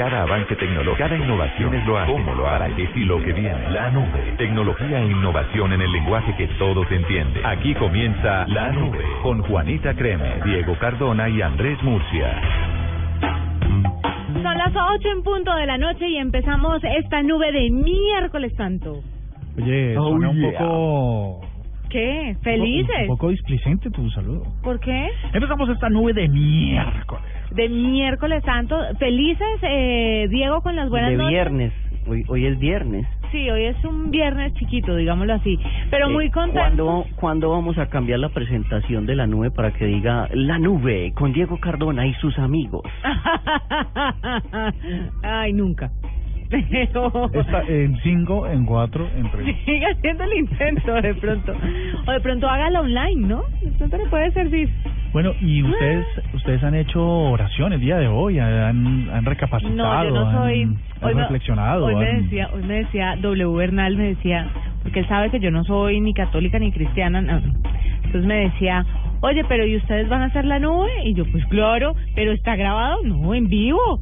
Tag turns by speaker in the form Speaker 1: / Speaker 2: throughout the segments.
Speaker 1: Cada avance tecnológico, cada innovación es lo hace. ¿Cómo lo hará? ¿Qué sí lo que viene? La nube. Tecnología e innovación en el lenguaje que todos entienden. Aquí comienza La Nube con Juanita Creme, Diego Cardona y Andrés Murcia.
Speaker 2: Son las 8 en punto de la noche y empezamos esta nube de miércoles santo.
Speaker 3: Oye,
Speaker 1: Oh,
Speaker 3: suena un
Speaker 1: yeah.
Speaker 3: poco...
Speaker 2: ¿Qué?
Speaker 3: Un
Speaker 2: ¿Felices?
Speaker 3: poco displicente tu saludo.
Speaker 2: ¿Por qué?
Speaker 3: Empezamos esta nube de miércoles.
Speaker 2: De miércoles santo. ¿Felices, eh, Diego, con las buenas
Speaker 4: de
Speaker 2: noches?
Speaker 4: viernes. Hoy, hoy es viernes.
Speaker 2: Sí, hoy es un viernes chiquito, digámoslo así. Pero
Speaker 4: Eh,
Speaker 2: muy contento.
Speaker 4: ¿cuándo, ¿Cuándo vamos a cambiar la presentación de la nube para que diga La Nube con Diego Cardona y sus amigos?
Speaker 2: Ay, nunca. Pero...
Speaker 3: Está en 5, en 4, en 3.
Speaker 2: Sigue haciendo el intento de pronto. O de pronto hágalo online, ¿no? De pronto le puede servir.
Speaker 3: Bueno, y ustedes ustedes han hecho oración el día de hoy, han, han recapacitado,
Speaker 2: No, yo no soy.
Speaker 3: han, han
Speaker 2: me-
Speaker 3: reflexionado.
Speaker 2: Hoy me decía, hoy me decía W Bernal, me decía, porque él sabe que yo no soy ni católica ni cristiana, no. entonces me decía, oye, pero ¿y ustedes van a hacer la nube? Y yo, pues claro, pero está grabado, no, en vivo.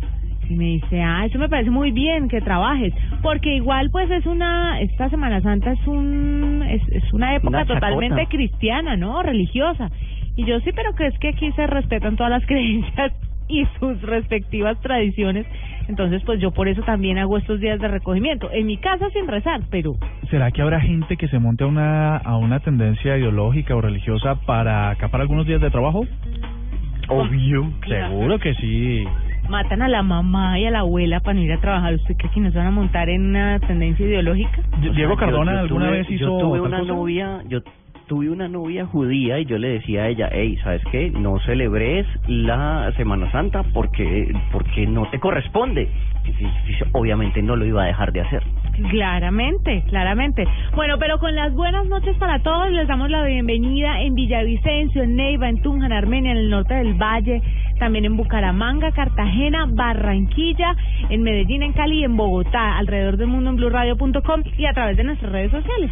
Speaker 2: Y me dice, ah, eso me parece muy bien que trabajes, porque igual pues es una, esta Semana Santa es un, es, es una época
Speaker 4: Una
Speaker 2: totalmente cristiana, ¿no? Religiosa. Y yo sí, pero crees que aquí se respetan todas las creencias y sus respectivas tradiciones. Entonces, pues yo por eso también hago estos días de recogimiento. En mi casa sin rezar, pero
Speaker 3: ¿Será que habrá gente que se monte a una, a una tendencia ideológica o religiosa para acapar algunos días de trabajo?
Speaker 4: Obvio.
Speaker 3: Seguro que sí.
Speaker 2: Matan a la mamá y a la abuela para no ir a trabajar. ¿Usted cree que nos van a montar en una tendencia ideológica?
Speaker 3: Diego
Speaker 4: yo-
Speaker 3: Cardona
Speaker 4: yo
Speaker 3: alguna
Speaker 4: tuve-
Speaker 3: vez hizo
Speaker 4: Yo tuve una
Speaker 3: cosa?
Speaker 4: novia, yo tuve una novia judía y yo le decía a ella, hey, ¿sabes qué? No celebres la Semana Santa porque porque no te corresponde. Y- y- obviamente no lo iba a dejar de hacer.
Speaker 2: Claramente, claramente. Bueno, pero con las buenas noches para todos, les damos la bienvenida en Villavicencio, en Neiva, en Tunja, en Armenia, en el norte del Valle, también en Bucaramanga, Cartagena, Barranquilla, en Medellín, en Cali y en Bogotá, alrededor del mundo en blueradio.com y a través de nuestras redes sociales.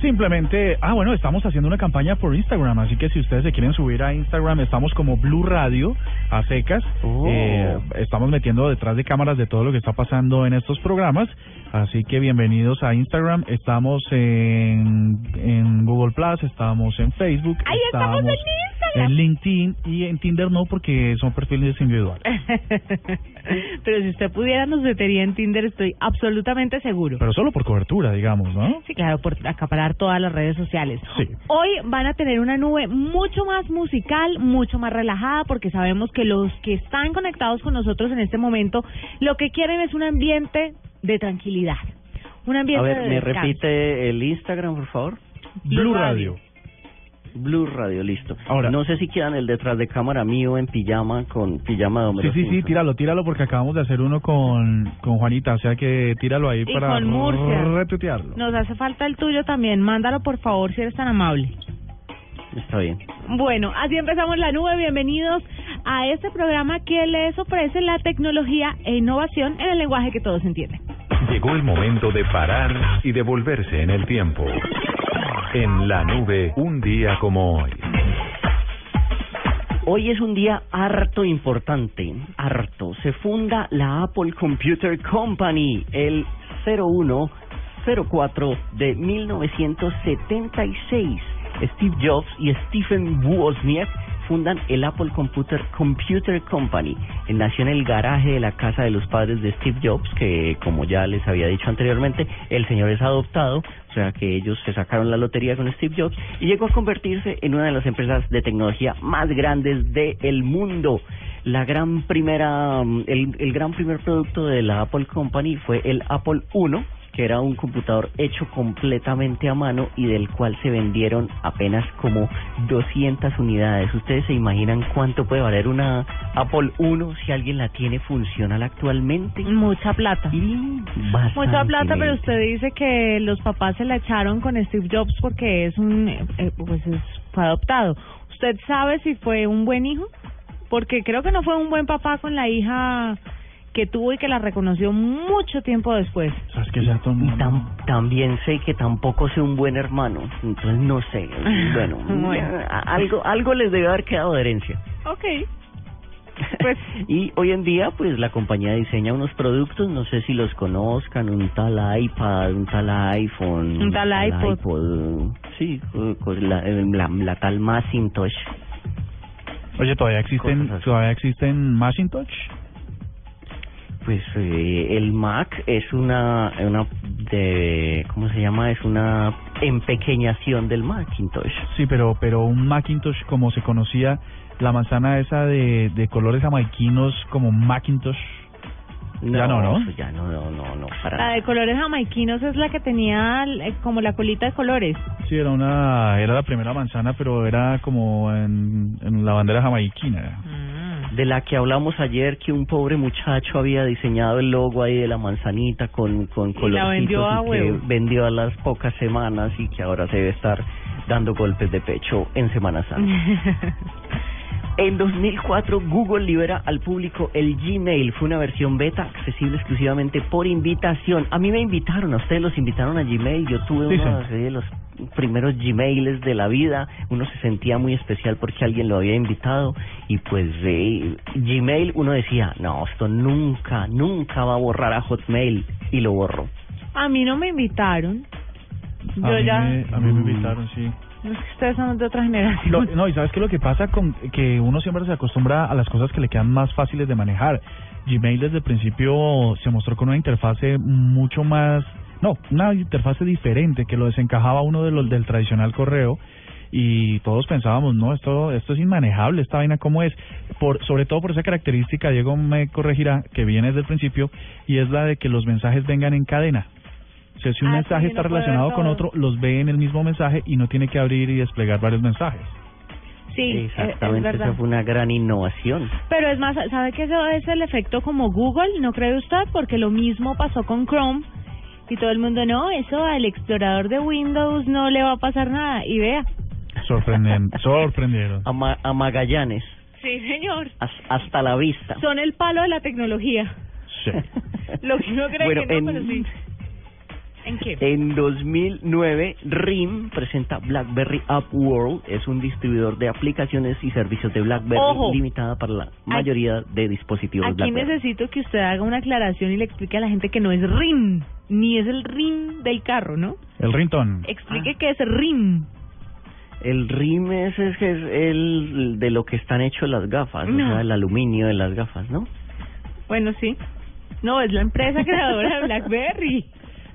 Speaker 3: Simplemente, ah, bueno, estamos haciendo una campaña por Instagram, así que si ustedes se quieren subir a Instagram, estamos como Blue Radio a secas.
Speaker 4: Oh.
Speaker 3: Eh, estamos metiendo detrás de cámaras de todo lo que está pasando en estos programas, así que bienvenidos a Instagram. Estamos en, en Google Plus, estamos en Facebook,
Speaker 2: ¡Ahí estamos en Instagram!
Speaker 3: En LinkedIn y en Tinder no, porque son perfiles individuales.
Speaker 2: Pero si usted pudiera, nos metería en Tinder, estoy absolutamente seguro.
Speaker 3: Pero solo por cobertura, digamos, ¿no?
Speaker 2: Sí, claro, por acaparar todas las redes sociales.
Speaker 3: Sí.
Speaker 2: Hoy van a tener una nube mucho más musical, mucho más relajada, porque sabemos que los que están conectados con nosotros en este momento, lo que quieren es un ambiente de tranquilidad. Un
Speaker 4: A
Speaker 2: ambiente
Speaker 4: ver,
Speaker 2: de
Speaker 4: ¿me repite el Instagram, por favor?
Speaker 3: Blue Radio.
Speaker 4: Blue Radio, listo.
Speaker 3: Ahora-
Speaker 4: no sé si quieran el detrás de cámara mío en pijama con pijama de
Speaker 3: Sí,
Speaker 4: Homero
Speaker 3: sí, sí,
Speaker 4: Simpson.
Speaker 3: tíralo, tíralo porque acabamos de hacer uno con, con Juanita, o sea que tíralo ahí
Speaker 2: Y
Speaker 3: para
Speaker 2: con Murcia.
Speaker 3: retuitearlo.
Speaker 2: Nos hace falta el tuyo también. Mándalo, por favor, si eres tan amable.
Speaker 4: Está bien.
Speaker 2: Bueno, así empezamos la nube. Bienvenidos a este programa que les ofrece la tecnología e innovación en el lenguaje que todos entienden.
Speaker 1: Llegó el momento de parar y devolverse en el tiempo. En la nube, un día como hoy.
Speaker 4: Hoy es un día harto importante, harto. Se funda la Apple Computer Company el 0104 de 1976. Steve Jobs y Stephen Wozniak fundan el Apple Computer Computer Company. Él nació en el garaje de la casa de los padres de Steve Jobs, que como ya les había dicho anteriormente, el señor es adoptado, o sea que ellos se sacaron la lotería con Steve Jobs y llegó a convertirse en una de las empresas de tecnología más grandes del mundo. La gran primera, mm, el, el gran primer producto de la Apple Company fue el Apple I, que era un computador hecho completamente a mano y del cual se vendieron apenas como 200 unidades. ¿Ustedes se imaginan cuánto puede valer una Apple I si alguien la tiene funcional actualmente?
Speaker 2: Mucha plata.
Speaker 4: Y
Speaker 2: Mucha plata, pero usted dice que los papás se la echaron con Steve Jobs porque es un, eh, pues es, fue adoptado. ¿Usted sabe si fue un buen hijo? Porque creo que no fue un buen papá con la hija que tuvo y que la reconoció mucho tiempo después.
Speaker 3: ¿Sabes qué, Chato?
Speaker 4: Y tam- también sé que tampoco soy un buen hermano, entonces no sé. Bueno,
Speaker 2: Bueno.
Speaker 4: a- algo algo les debe haber quedado de herencia.
Speaker 2: Ok. Pues-
Speaker 4: y hoy en día, pues la compañía diseña unos productos, no sé si los conozcan, un tal iPad, un tal iPhone,
Speaker 2: Un tal iPod.
Speaker 4: iPod, sí, con la, la, la tal Macintosh.
Speaker 3: Oye, ¿todavía existen, todavía existen Macintosh?
Speaker 4: Pues eh, el Mac es una, una de, ¿cómo se llama? Es una empequeñación del Macintosh.
Speaker 3: Sí, pero, pero un Macintosh como se conocía, la manzana esa de, de colores jamaiquinos como Macintosh. Ya no, ¿no?
Speaker 4: Ya no, no, no, no, para
Speaker 2: La de colores jamaiquinos es la que tenía eh, como la colita de colores.
Speaker 3: Sí, era una, era la primera manzana, pero era como en, en la bandera jamaiquina.
Speaker 4: De la que hablamos ayer que un pobre muchacho había diseñado el logo ahí de la manzanita con con
Speaker 2: Y la
Speaker 4: colorcitos
Speaker 2: vendió a
Speaker 4: y que vendió a las pocas semanas y que ahora se debe estar dando golpes de pecho en Semana Santa. En 2004 Google libera al público el Gmail, fue una versión beta accesible exclusivamente por invitación. A mí me invitaron, a ustedes los invitaron a Gmail, yo tuve
Speaker 3: Sí,
Speaker 4: uno
Speaker 3: sí.
Speaker 4: de los primeros Gmails de la vida, uno se sentía muy especial porque alguien lo había invitado y pues Gmail uno decía, no, esto nunca, nunca va a borrar a Hotmail y lo borró.
Speaker 2: A mí no me invitaron. Yo
Speaker 3: a, mí
Speaker 2: ya...
Speaker 3: me, a mí me invitaron, sí.
Speaker 2: Que ustedes son de otra generación.
Speaker 3: Lo- no, y sabes qué es lo que pasa con que uno siempre se acostumbra a las cosas que le quedan más fáciles de manejar. Gmail desde el principio se mostró con una interfase mucho más, no, una interfase diferente que lo desencajaba uno de los del tradicional correo y todos pensábamos, no, esto esto es inmanejable, esta vaina cómo es, por sobre todo por esa característica, Diego me corregirá, que viene desde el principio y es la de que los mensajes vengan en cadena. O sea, si un
Speaker 2: Ah,
Speaker 3: mensaje
Speaker 2: sí,
Speaker 3: está relacionado con otro, los ve en el mismo mensaje y no tiene que abrir y desplegar varios mensajes.
Speaker 2: Sí, es
Speaker 4: Exactamente, esa fue una gran innovación.
Speaker 2: Pero es más, ¿sabe que eso es el efecto como Google? ¿No cree usted? Porque lo mismo pasó con Chrome y todo el mundo, no, eso al explorador de Windows no le va a pasar nada. Y vea.
Speaker 3: Sorprenden, sorprendieron.
Speaker 4: A, Ma- a Magallanes,
Speaker 2: Sí, señor.
Speaker 4: has- hasta la vista.
Speaker 2: Son el palo de la tecnología.
Speaker 3: Sí.
Speaker 2: Lo que uno cree
Speaker 4: Bueno,
Speaker 2: que no,
Speaker 4: en-
Speaker 2: pero sí. ¿En qué?
Speaker 4: En 2009, RIM presenta BlackBerry App World. Es un distribuidor de aplicaciones y servicios de BlackBerry
Speaker 2: Ojo.
Speaker 4: limitada para la mayoría de dispositivos
Speaker 2: Aquí
Speaker 4: BlackBerry.
Speaker 2: necesito que usted haga una aclaración y le explique a la gente que no es RIM, ni es el RIM del carro, ¿no?
Speaker 3: El rington.
Speaker 2: Explique qué es RIM.
Speaker 4: El RIM es, es, es el de lo que están hechos las gafas,
Speaker 2: No.
Speaker 4: o sea, el aluminio de las gafas, ¿no?
Speaker 2: Bueno, sí. No, es la empresa creadora de BlackBerry.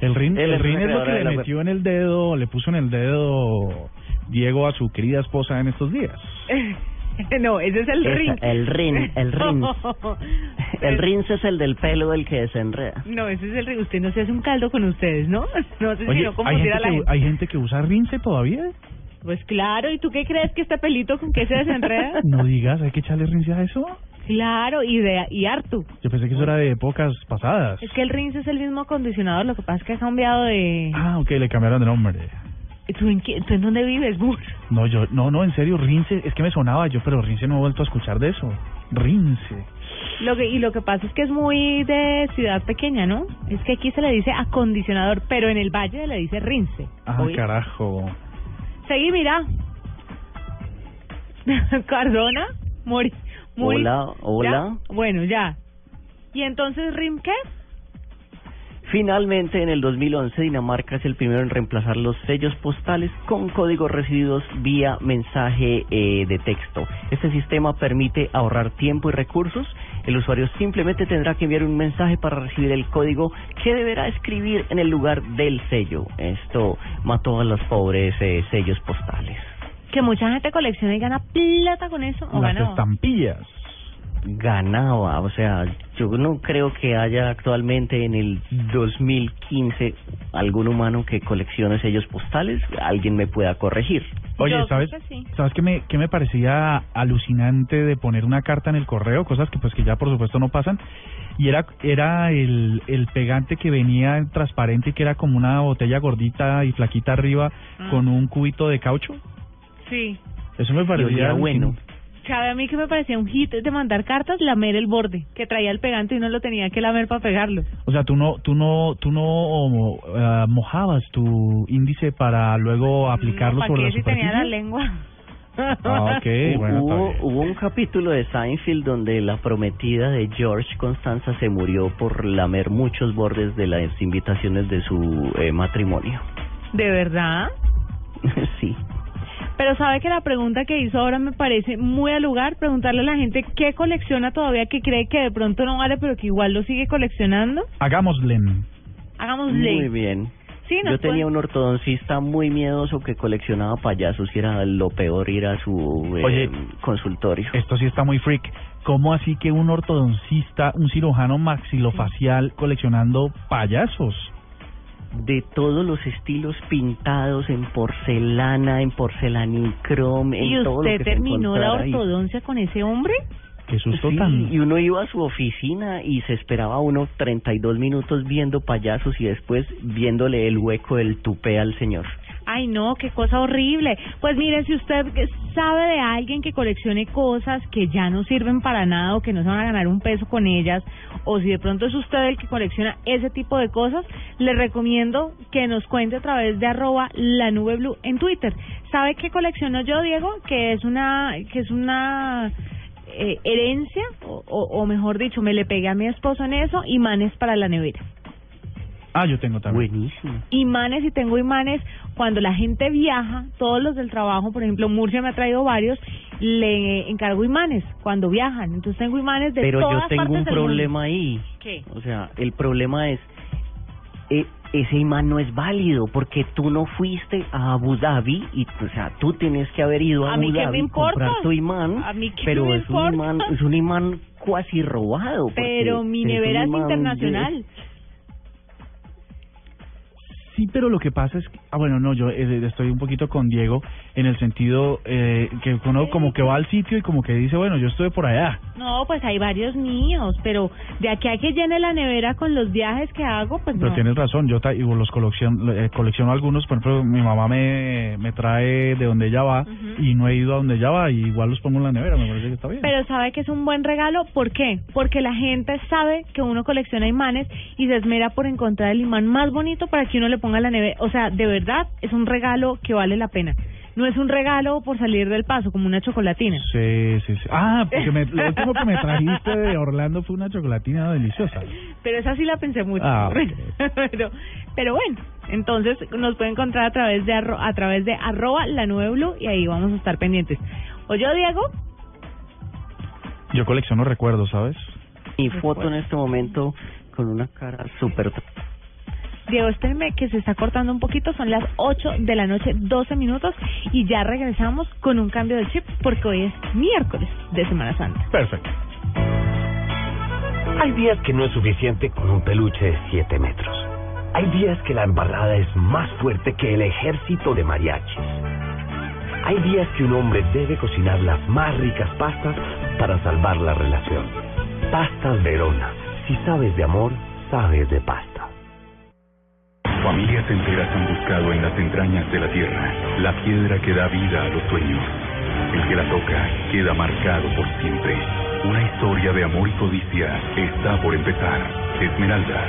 Speaker 3: El
Speaker 4: Él
Speaker 3: el
Speaker 4: una
Speaker 3: es lo que le metió en el dedo, le puso en el dedo Diego a su querida esposa en estos días.
Speaker 2: no, ese es el
Speaker 4: Esa,
Speaker 2: RIM.
Speaker 4: el RIM, el RIM.
Speaker 2: No,
Speaker 4: El RIM es el del pelo del que desenreda.
Speaker 2: No, ese es el RIM. Usted no se hace un caldo con ustedes, ¿no? No sé si no
Speaker 3: ¿hay
Speaker 2: confundir
Speaker 3: gente,
Speaker 2: a la
Speaker 3: que,
Speaker 2: gente.
Speaker 3: hay gente que usa rince todavía.
Speaker 2: Pues claro, ¿y tú qué crees que este pelito con qué se desenreda?
Speaker 3: No digas, hay que echarle rince a eso.
Speaker 2: Claro, y de y harto.
Speaker 3: Yo pensé que eso era de épocas pasadas.
Speaker 2: Es que el rinse es el mismo acondicionador, lo que pasa es que ha cambiado de...
Speaker 3: Ah, ok, le cambiaron de nombre.
Speaker 2: ¿Tú en, qué, ¿Tú en dónde vives, Gus?
Speaker 3: No, yo, no, no, en serio, rince, es que me sonaba yo, pero rince no he vuelto a escuchar de eso. Rince.
Speaker 2: Lo que, y lo que pasa es que es muy de ciudad pequeña, ¿no? Es que aquí se le dice acondicionador, pero en el valle se le dice rinse.
Speaker 3: Ah, carajo.
Speaker 2: Seguí, mira. Cardona, Mori. Muri-
Speaker 4: Hola, hola.
Speaker 2: ¿Ya? Bueno, ya. ¿Y entonces RIM qué?
Speaker 4: Finalmente, en el 2011, Dinamarca es el primero en reemplazar los sellos postales con códigos recibidos vía mensaje eh, de texto. Este sistema permite ahorrar tiempo y recursos. El usuario simplemente tendrá que enviar un mensaje para recibir el código que deberá escribir en el lugar del sello. Esto mató a los pobres eh, sellos postales.
Speaker 2: Que mucha gente colecciona y gana plata con eso. ¿O
Speaker 3: Las estampillas.
Speaker 4: Ganaba, o sea, yo no creo que haya actualmente en el 2015 algún humano que coleccione sellos postales, alguien me pueda corregir.
Speaker 3: Oye,
Speaker 2: Yo
Speaker 3: ¿sabes?
Speaker 2: que sí.
Speaker 3: ¿Sabes qué me, qué me parecía alucinante de poner una carta en el correo? Cosas que pues que ya por supuesto no pasan. Y era era el, el pegante que venía en transparente y que era como una botella gordita y flaquita arriba
Speaker 2: Ah.
Speaker 3: con un cubito de caucho.
Speaker 2: Sí.
Speaker 3: Eso me parecía
Speaker 4: bueno.
Speaker 2: ¿Sabe a mí que me parecía un hit de mandar cartas? Lamer el borde, que traía el pegante y uno lo tenía que lamer para pegarlo.
Speaker 3: O sea, tú no tú no tú no eh, mojabas tu índice para luego aplicarlo
Speaker 2: no, ¿pa'
Speaker 3: sobre
Speaker 2: qué
Speaker 3: la
Speaker 2: si tenía la
Speaker 3: superficie.
Speaker 2: lengua?
Speaker 3: Ah, ok, bueno,
Speaker 4: hubo, hubo un capítulo de Seinfeld donde la prometida de George Constanza se murió por lamer muchos bordes de las invitaciones de su eh, matrimonio.
Speaker 2: ¿De verdad?
Speaker 4: sí.
Speaker 2: Pero sabe que la pregunta que hizo ahora me parece muy al lugar, preguntarle a la gente qué colecciona todavía, que cree que de pronto no vale, pero que igual lo sigue coleccionando.
Speaker 3: Hagámosle.
Speaker 2: Hagámosle.
Speaker 4: Muy bien.
Speaker 2: Sí,
Speaker 4: Yo tenía
Speaker 2: puede-
Speaker 4: un ortodoncista muy miedoso que coleccionaba payasos y era lo peor ir a su eh,
Speaker 3: Oye,
Speaker 4: consultorio.
Speaker 3: Esto sí está muy freak. ¿Cómo así que un ortodoncista, un cirujano maxilofacial coleccionando payasos?
Speaker 4: De todos los estilos pintados en porcelana, en porcelanicrom, en
Speaker 2: ¿Y
Speaker 4: todo lo
Speaker 2: usted
Speaker 4: que se
Speaker 2: terminó la
Speaker 4: ahí.
Speaker 2: ortodoncia con ese hombre?
Speaker 3: Qué susto
Speaker 4: Sí,
Speaker 3: tan...
Speaker 4: y uno iba a su oficina y se esperaba uno 32 minutos viendo payasos y después viéndole el hueco del tupé al señor.
Speaker 2: Ay, no, qué cosa horrible. Pues mire, si usted sabe de alguien que coleccione cosas que ya no sirven para nada o que no se van a ganar un peso con ellas, o si de pronto es usted el que colecciona ese tipo de cosas, le recomiendo que nos cuente a través de arroba la nube blue en Twitter. ¿Sabe qué colecciono yo, Diego? Que es una, que es una eh, herencia, o, o, o mejor dicho, me le pegué a mi esposo en eso, imanes para la nevera.
Speaker 3: Ah, yo tengo también.
Speaker 4: Buenísimo.
Speaker 2: imanes y tengo imanes cuando la gente viaja, todos los del trabajo, por ejemplo, Murcia me ha traído varios, le encargo imanes cuando viajan. Entonces tengo imanes de
Speaker 4: Pero
Speaker 2: todas
Speaker 4: yo tengo
Speaker 2: partes
Speaker 4: un
Speaker 2: del mundo.
Speaker 4: problema ahí.
Speaker 2: ¿Qué?
Speaker 4: O sea, el problema es, eh, ese imán no es válido porque tú no fuiste a Abu Dhabi y, o sea, tú tienes que haber ido a,
Speaker 2: ¿A
Speaker 4: Abu Dhabi
Speaker 2: importa?
Speaker 4: comprar tu imán,
Speaker 2: ¿A mí qué
Speaker 4: pero
Speaker 2: me
Speaker 4: es un
Speaker 2: importa?
Speaker 4: imán, es un imán cuasi robado.
Speaker 2: Pero mi
Speaker 4: un
Speaker 2: nevera es
Speaker 4: de-
Speaker 2: internacional.
Speaker 3: Sí, pero lo que pasa es que, ah, bueno, no, yo eh, estoy un poquito con Diego en el sentido eh, que uno como que va al sitio y como que dice, bueno, yo estuve por allá.
Speaker 2: No, pues hay varios míos, pero de aquí a que llene la nevera con los viajes que hago, pues
Speaker 3: Pero
Speaker 2: no.
Speaker 3: tienes razón, yo los colecciono, eh, colecciono algunos, por ejemplo, mi mamá me, me trae de donde ella va y no he ido a donde ella va y igual los pongo en la nevera, me parece que está bien.
Speaker 2: Pero sabe que es un buen regalo, ¿por qué? Porque la gente sabe que uno colecciona imanes y se esmera por encontrar el imán más bonito para que uno le ponga la nevera. O sea, de verdad, es un regalo que vale la pena. No es un regalo por salir del paso, como una chocolatina.
Speaker 3: Sí, sí, sí. Ah, porque me, lo último que me trajiste de Orlando fue una chocolatina deliciosa.
Speaker 2: Pero esa sí la pensé mucho.
Speaker 3: Ah,
Speaker 2: pero, pero bueno, entonces nos puede encontrar a través de arro- a través de arroba la nube blue y ahí vamos a estar pendientes. Oye, Diego,
Speaker 3: Yo colecciono recuerdos, ¿sabes?
Speaker 4: Mi foto en este momento con una cara súper...
Speaker 2: Diego, espérenme que se está cortando un poquito, son las 8 de la noche, 12 minutos, y ya regresamos con un cambio de chip porque hoy es miércoles de Semana Santa.
Speaker 3: Perfecto.
Speaker 5: Hay días que no es suficiente con un peluche de 7 metros. Hay días que la embarrada es más fuerte que el ejército de mariachis. Hay días que un hombre debe cocinar las más ricas pastas para salvar la relación. Pastas Verona. Si sabes de amor, sabes de pasta.
Speaker 6: Familias enteras han buscado en las entrañas de la tierra la piedra que da vida a los sueños. El que la toca queda marcado por siempre. Una historia de amor y codicia está por empezar. Esmeralda,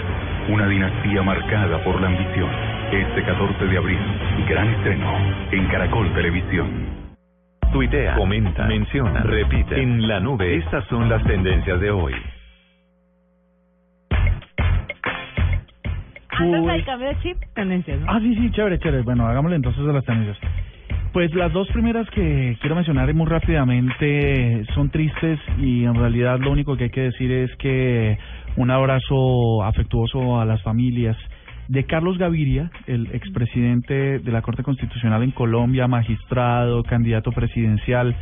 Speaker 6: una dinastía marcada por la ambición. Este 14 de abril, gran estreno en Caracol Televisión.
Speaker 1: Tuitea, comenta, menciona, repite. En la nube, estas son las tendencias de hoy.
Speaker 2: Antes del cambio de chip, tendencias, ¿no?
Speaker 3: Ah, sí, sí, chévere, chévere. Bueno, hagámosle entonces a las tendencias. Pues las dos primeras que quiero mencionar muy rápidamente son tristes y en realidad lo único que hay que decir es que un abrazo afectuoso a las familias de Carlos Gaviria, el expresidente de la Corte Constitucional en Colombia, magistrado, candidato presidencial.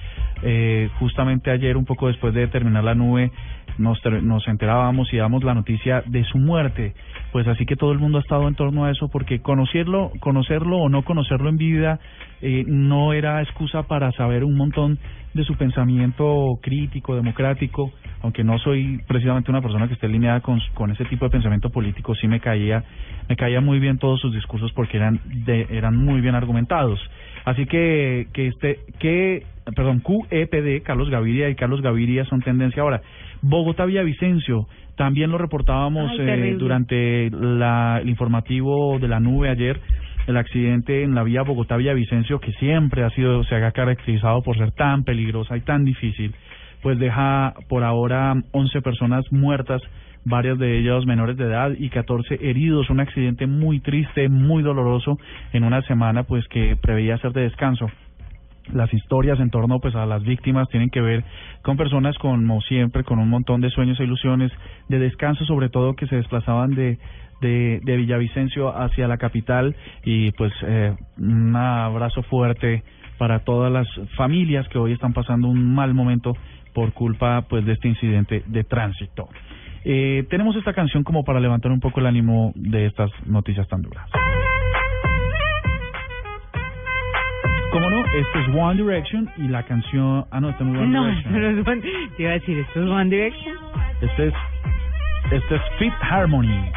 Speaker 3: Eh, justamente ayer, un poco después de terminar la nube, nos, nos enterábamos y damos la noticia de su muerte. Pues así que todo el mundo ha estado en torno a eso porque conocerlo, conocerlo o no conocerlo en vida eh, no era excusa para saber un montón de su pensamiento crítico, democrático, aunque no soy precisamente una persona que esté alineada con, con ese tipo de pensamiento político, sí me caía, me caía muy bien todos sus discursos porque eran de, eran muy bien argumentados. Así que que este que perdón, QEPD, Carlos Gaviria y Carlos Gaviria son tendencia ahora. Bogotá Villavicencio, también lo reportábamos
Speaker 2: Ay,
Speaker 3: eh, durante la, el informativo de la nube ayer. el accidente en la vía Bogotá-Villavicencio, que siempre ha sido, se ha caracterizado por ser tan peligrosa y tan difícil, pues deja por ahora 11 personas muertas, varias de ellas menores de edad y 14 heridos. Un accidente muy triste, muy doloroso en una semana pues que preveía ser de descanso las historias en torno pues a las víctimas tienen que ver con personas como siempre con un montón de sueños e ilusiones de descanso sobre todo que se desplazaban de de, de Villavicencio hacia la capital y pues eh, un abrazo fuerte para todas las familias que hoy están pasando un mal momento por culpa pues de este incidente de tránsito. Eh, tenemos esta canción como para levantar un poco el ánimo de estas noticias tan duras. Esto es One Direction y la canción... Ah, no, esto no es One
Speaker 2: No,
Speaker 3: Direction.
Speaker 2: pero es One, te iba a decir, ¿esto es One Direction?
Speaker 3: Este es, este es Fit Harmony,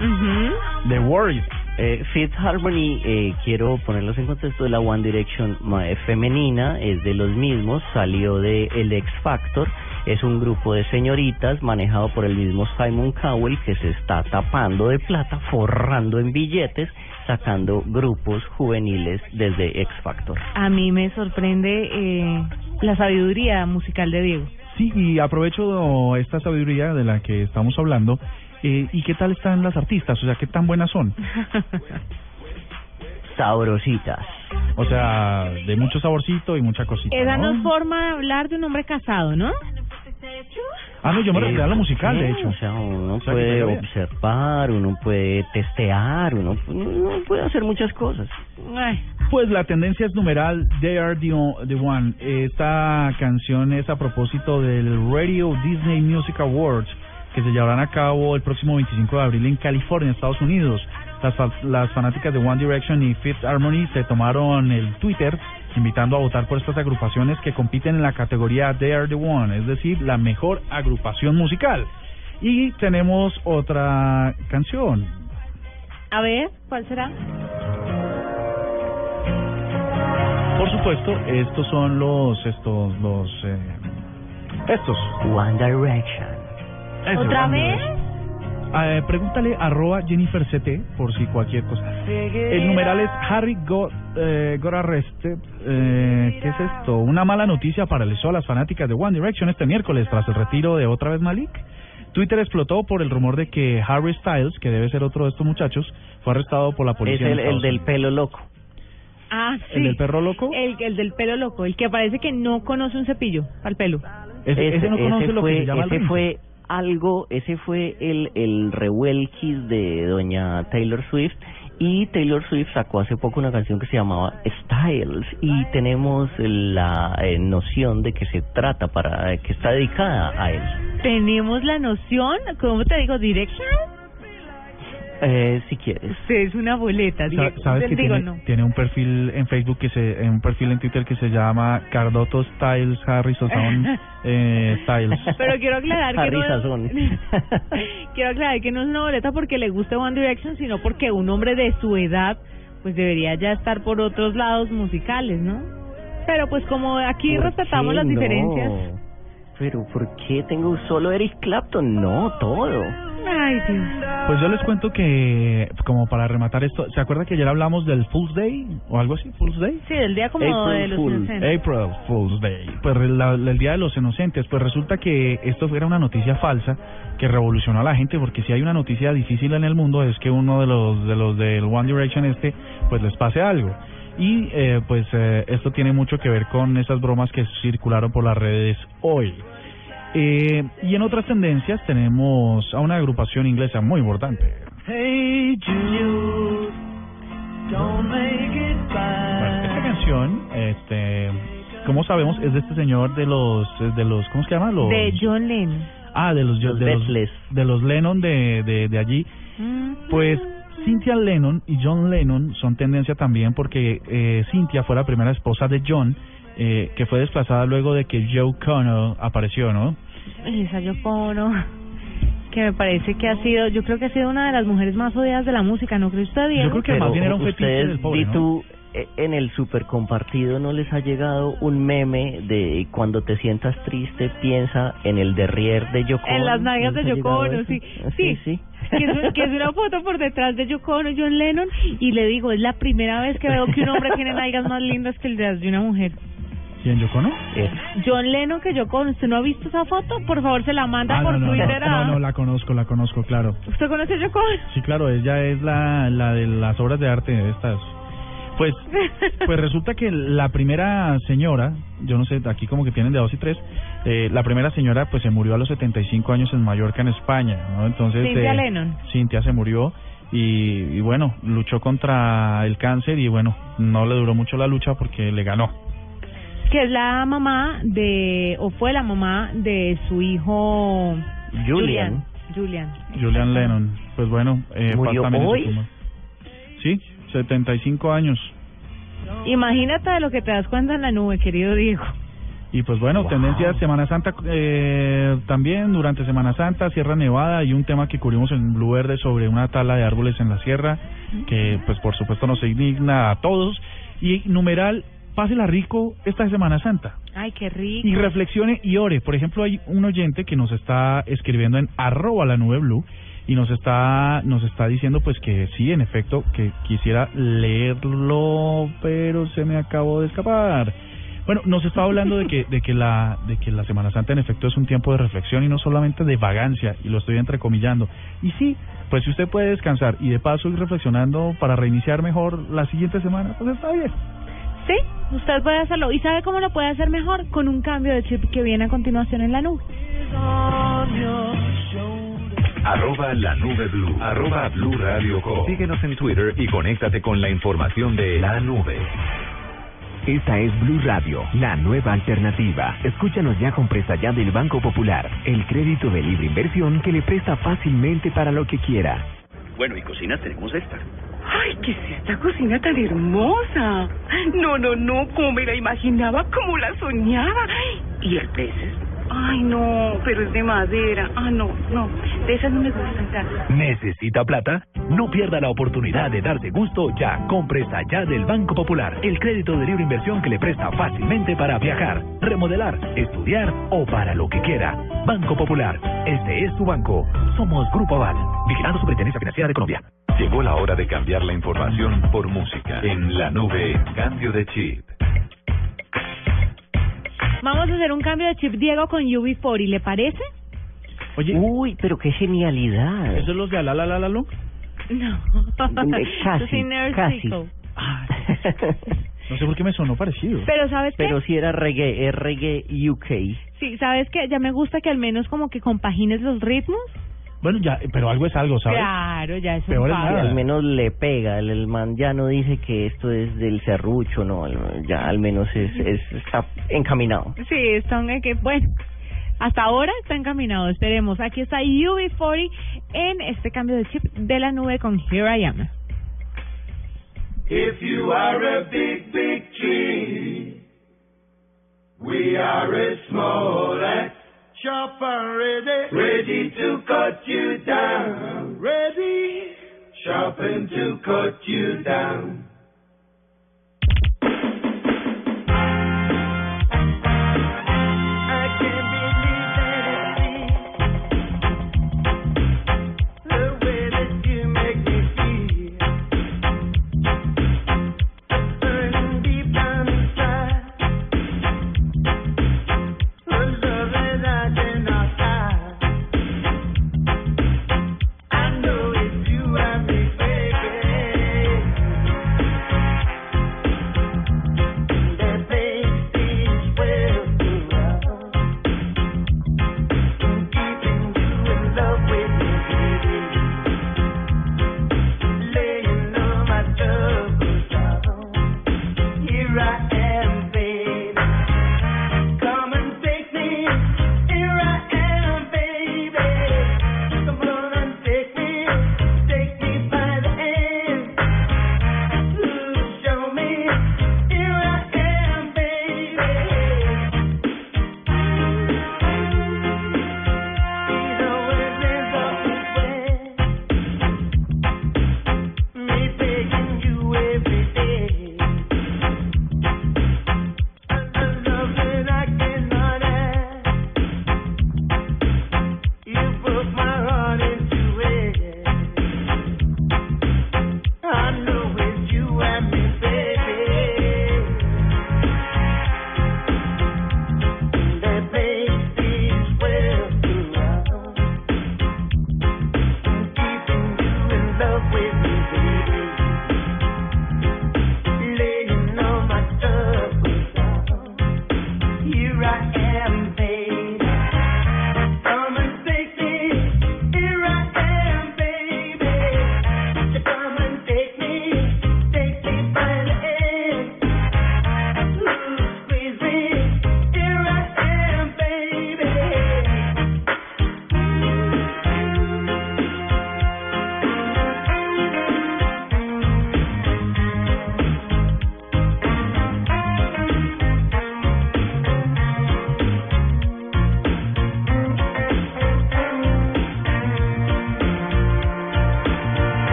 Speaker 2: Ujú.
Speaker 3: The Worries.
Speaker 4: Eh, Fifth Harmony, eh, quiero ponerlos en contexto de la One Direction eh, femenina, es de los mismos, salió de el X Factor, es un grupo de señoritas manejado por el mismo Simon Cowell que se está tapando de plata, forrando en billetes, sacando grupos juveniles desde X Factor.
Speaker 2: A mí me sorprende eh, la sabiduría musical de Diego.
Speaker 3: Sí, y aprovecho esta sabiduría de la que estamos hablando. Eh, ¿Y qué tal están las artistas? O sea, ¿qué tan buenas son?
Speaker 4: Sabrositas.
Speaker 3: O sea, de mucho saborcito y mucha cosita.
Speaker 2: Esa no
Speaker 3: ¿no?
Speaker 2: es forma de hablar de un hombre casado, ¿no?
Speaker 3: Ah, no, yo me refería a lo
Speaker 4: Eh,
Speaker 3: musical, de
Speaker 4: sí,
Speaker 3: hecho.
Speaker 4: O sea, uno
Speaker 3: O sea,
Speaker 4: puede observar, uno puede testear, uno, uno puede hacer muchas cosas.
Speaker 2: Ay,
Speaker 3: Pues la tendencia es numeral They Are the, the One. Esta canción es a propósito del Radio Disney Music Awards que se llevarán a cabo el próximo 25 de abril en California, Estados Unidos. Las, las fanáticas de One Direction y Fifth Harmony se tomaron el Twitter invitando a votar por estas agrupaciones que compiten en la categoría They Are the One, es decir, la mejor agrupación musical. Y tenemos otra canción,
Speaker 2: a ver, ¿cuál será?
Speaker 3: Por supuesto, estos son los, estos, los, eh, estos.
Speaker 4: One Direction.
Speaker 3: Eso,
Speaker 2: ¿Otra
Speaker 3: One
Speaker 2: vez?
Speaker 3: Direction. Eh, pregúntale arroba Jennifer CT por si cualquier cosa. El numeral es Harry got, eh, got arrested. Eh, ¿Qué es esto? Una mala noticia paralizó a las fanáticas de One Direction este miércoles tras el retiro de otra vez Malik. Twitter explotó por el rumor de que Harry Styles, que debe ser otro de estos muchachos, fue arrestado por la
Speaker 4: Es
Speaker 3: policía. en
Speaker 4: el, el del pelo loco.
Speaker 2: Ah, sí.
Speaker 3: ¿El del perro loco?
Speaker 2: El, el del pelo loco, el que parece que no conoce un cepillo al pelo.
Speaker 3: Ese, ese no conoce
Speaker 4: ese
Speaker 3: lo
Speaker 4: fue,
Speaker 3: que se llama
Speaker 4: ese fue algo, ese fue el, el revuelquis de doña Taylor Swift y Taylor Swift sacó hace poco una canción que se llamaba Styles y tenemos la eh, noción de que se trata para que está dedicada a él.
Speaker 2: Tenemos la noción, ¿cómo te digo? Direction.
Speaker 4: Eh, si quieres.
Speaker 2: Usted es una boleta.
Speaker 3: Sa-. ¿Sabes que
Speaker 2: Digo,
Speaker 3: tiene,
Speaker 2: no.
Speaker 3: tiene un perfil en Facebook que se, un perfil en Twitter que se llama Cardoto Styles Harrison eh, Styles.
Speaker 2: Pero quiero aclarar que no
Speaker 4: Harry
Speaker 2: es,
Speaker 4: Sazón.
Speaker 2: quiero aclarar que no es una boleta porque le guste One Direction, sino porque un hombre de su edad pues debería ya estar por otros lados musicales, ¿no? Pero pues como aquí
Speaker 4: ¿Por
Speaker 2: respetamos las
Speaker 4: no? Pero ¿por qué tengo solo Eric Clapton? No, todo.
Speaker 2: Ay, Dios.
Speaker 3: Pues yo les cuento que, como para rematar esto, ¿se acuerda que ayer hablamos del Fool's Day o algo así? ¿Fool's Day?
Speaker 2: Sí, el día como
Speaker 4: April
Speaker 2: de los
Speaker 4: Fool.
Speaker 2: inocentes.
Speaker 3: April Fool's Day, pues la- la- el Día de los Inocentes, pues resulta que esto era una noticia falsa que revolucionó a la gente, porque si hay una noticia difícil en el mundo es que uno de los de los del One Direction este, pues les pase algo. Y eh, pues eh, esto tiene mucho que ver con esas bromas que circularon por las redes hoy. Eh, y en otras tendencias tenemos a una agrupación inglesa muy importante. Bueno, esta canción, este, como sabemos, es de este señor de los, de los, ¿cómo se llama? Los,
Speaker 2: De John Lennon.
Speaker 3: ah, de los,
Speaker 4: Los
Speaker 3: de los,
Speaker 4: Beatles.
Speaker 3: de los Lennon de, de, de allí.
Speaker 2: Mm.
Speaker 3: Pues Cynthia Lennon y John Lennon son tendencia también porque eh, Cynthia fue la primera esposa de John, eh, que fue desplazada luego de que Joe Connell apareció, ¿no?
Speaker 2: Y esa Yoko Ono, que me parece que ha sido, yo creo que ha sido una de las mujeres más odiadas de la música, ¿no cree usted, Diego?
Speaker 3: Yo creo que más bien era un fetiche del pobre, ¿no?
Speaker 4: Eh, en el super compartido no les ha llegado un meme de cuando te sientas triste piensa en el derrier de Yoko
Speaker 2: En las
Speaker 4: Ono?
Speaker 2: nalgas
Speaker 4: ¿No
Speaker 2: de Yoko Ono,
Speaker 4: eso?
Speaker 2: sí.
Speaker 4: sí, sí.
Speaker 2: Que es, que es una foto por detrás de Yoko Ono, John Lennon, y le digo, es la primera vez que veo que un hombre tiene nalgas más lindas que el de las de una mujer.
Speaker 3: ¿Quién, Yoko no?
Speaker 4: Es-
Speaker 2: John Lennon que Yoko Ono, ¿usted no ha visto esa foto? Por favor, se la manda
Speaker 3: Ah,
Speaker 2: por
Speaker 3: no, no, no,
Speaker 2: Twitter a...
Speaker 3: no, no, la conozco, la conozco, claro.
Speaker 2: ¿Usted conoce a Yoko Ono?
Speaker 3: Sí, claro, ella es la, la de las obras de arte de estas. Pues, pues resulta que la primera señora, yo no sé, aquí como que tienen de dos y tres, eh, la primera señora pues se murió a los 75 años en Mallorca, en España, ¿no? Entonces,
Speaker 2: Cynthia
Speaker 3: eh,
Speaker 2: Lennon.
Speaker 3: Cintia se murió y, y bueno, luchó contra el cáncer y bueno, no le duró mucho la lucha porque le ganó.
Speaker 2: que es la mamá de, o fue la mamá de su hijo
Speaker 4: Julian.
Speaker 2: Julian.
Speaker 3: Julian Lennon, pues bueno, eh,
Speaker 4: ¿Murió hoy?
Speaker 3: Sí, 75 años.
Speaker 2: Imagínate de lo que te das cuenta en la nube, querido Diego.
Speaker 3: Y pues bueno,
Speaker 4: Wow.
Speaker 3: tendencia Semana Santa eh, también durante Semana Santa, Sierra Nevada y un tema que cubrimos en Blue Verde sobre una tala de árboles en la sierra que pues por supuesto nos indigna a todos y numeral pásela rico esta Semana Santa
Speaker 2: Ay, qué rico.
Speaker 3: y reflexione y ore. Por ejemplo, hay un oyente que nos está escribiendo en arroba la nube blue y nos está nos está diciendo pues que sí, en efecto, que quisiera leerlo, pero se me acabó de escapar. Bueno, nos está hablando de que de que la de que la Semana Santa en efecto es un tiempo de reflexión y no solamente de vagancia y lo estoy entrecomillando. Y sí, pues si usted puede descansar y de paso ir reflexionando para reiniciar mejor la siguiente semana, pues está bien.
Speaker 2: Sí, usted puede hacerlo. ¿Y sabe cómo lo puede hacer mejor? Con un cambio de chip que viene a continuación en la nube.
Speaker 1: Arroba la nube blue. Arroba blue radio com. Síguenos en Twitter y conéctate con la información de la nube.
Speaker 5: Esta es Blue Radio, la nueva alternativa. Escúchanos ya con presta ya del Banco Popular, el crédito de libre inversión que le presta fácilmente para lo que quiera.
Speaker 7: Bueno, y cocinas tenemos esta.
Speaker 8: ¡Ay, qué es esta cocina tan hermosa! No, no, no, como me la imaginaba, como la soñaba. ¿Y el precio? Ay, no, pero es de madera. Ah, no, no, de esas no me gustan tanto.
Speaker 9: ¿Necesita plata? No pierda la oportunidad de darse gusto ya. Compre allá del Banco Popular, el crédito de libre inversión que le presta fácilmente para viajar, remodelar, estudiar o para lo que quiera. Banco Popular, este es su banco. Somos Grupo Aval, vigilando Superintendencia Financiera de Colombia.
Speaker 1: Llegó la hora de cambiar la información por música. En la nube, cambio de chip.
Speaker 2: Vamos a hacer un cambio de chip, Diego, con UB40, ¿le parece?
Speaker 3: Oye,
Speaker 4: Uy, pero qué genialidad.
Speaker 3: ¿eso es los de Alalalalo?
Speaker 2: No.
Speaker 4: Eh, casi, casi.
Speaker 3: No sé por qué me sonó parecido.
Speaker 2: Pero ¿sabes qué?
Speaker 4: Pero si era reggae, es reggae UK.
Speaker 2: Sí, ¿sabes qué? Ya me gusta que al menos como que compagines los ritmos.
Speaker 3: Bueno, ya, pero algo es algo, ¿sabes?
Speaker 2: Claro, ya es un
Speaker 3: Peor es.
Speaker 4: Y
Speaker 3: nada.
Speaker 4: al menos le pega, el, el man ya no dice que esto es del serrucho, no, ya al menos es, es está encaminado.
Speaker 2: Sí, están que bueno. Hasta ahora está encaminado, esperemos. Aquí está UB40 en este cambio de chip de la nube con Here I Am.
Speaker 10: If you are a big, big tree, we are a small. Sharp and ready, ready to cut you down. Ready, sharpened to cut you down.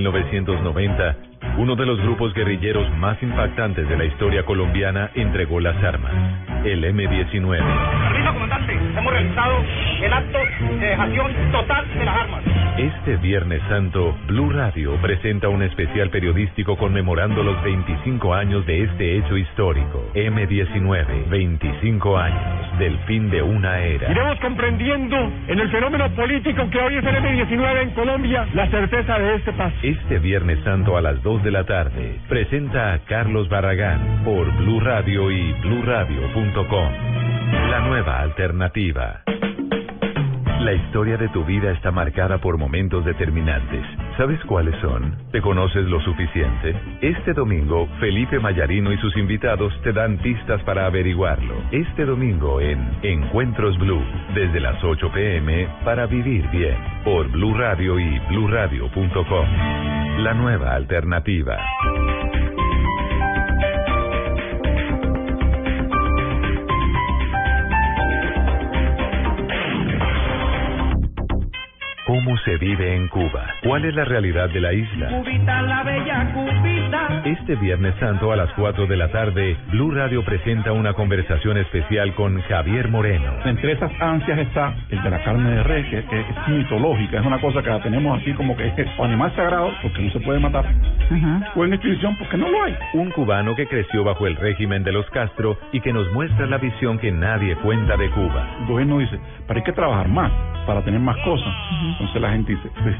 Speaker 1: 1990, uno de los grupos guerrilleros más impactantes de la historia colombiana entregó las armas, el M-19.
Speaker 11: Permiso, comandante. Hemos realizado el acto de dejación total de las armas.
Speaker 1: Este Viernes Santo, Blue Radio presenta un especial periodístico conmemorando los 25 años de este hecho histórico. M19, 25 años del fin de una era.
Speaker 11: Iremos comprendiendo en el fenómeno político que hoy es el M19 en Colombia la certeza de este paso.
Speaker 1: Este Viernes Santo a las 2 de la tarde, presenta a Carlos Barragán por Blue Radio y bluradio.com. La nueva alternativa. La historia de tu vida está marcada por momentos determinantes. ¿Sabes cuáles son? ¿Te conoces lo suficiente? Este domingo, Felipe Mayarino y sus invitados te dan pistas para averiguarlo. Este domingo en Encuentros Blue, desde las 8 pm, para vivir bien, por Blue Radio y bluradio.com. La nueva alternativa. Se vive en Cuba? ¿Cuál es la realidad de la isla?
Speaker 11: Cubita, la bella cubita.
Speaker 1: Este Viernes Santo a las 4 de la tarde, Blue Radio presenta una conversación especial con Javier Moreno.
Speaker 12: Entre esas ansias está el de la carne de res, que, que es mitológica, es una cosa que la tenemos así como que es animal sagrado porque no se puede matar, o en extinción porque no lo hay.
Speaker 1: Un cubano que creció bajo el régimen de los Castro y que nos muestra la visión que nadie cuenta de Cuba.
Speaker 12: El gobierno dice, pero hay que trabajar más para tener más cosas. Entonces la gente dice, pues,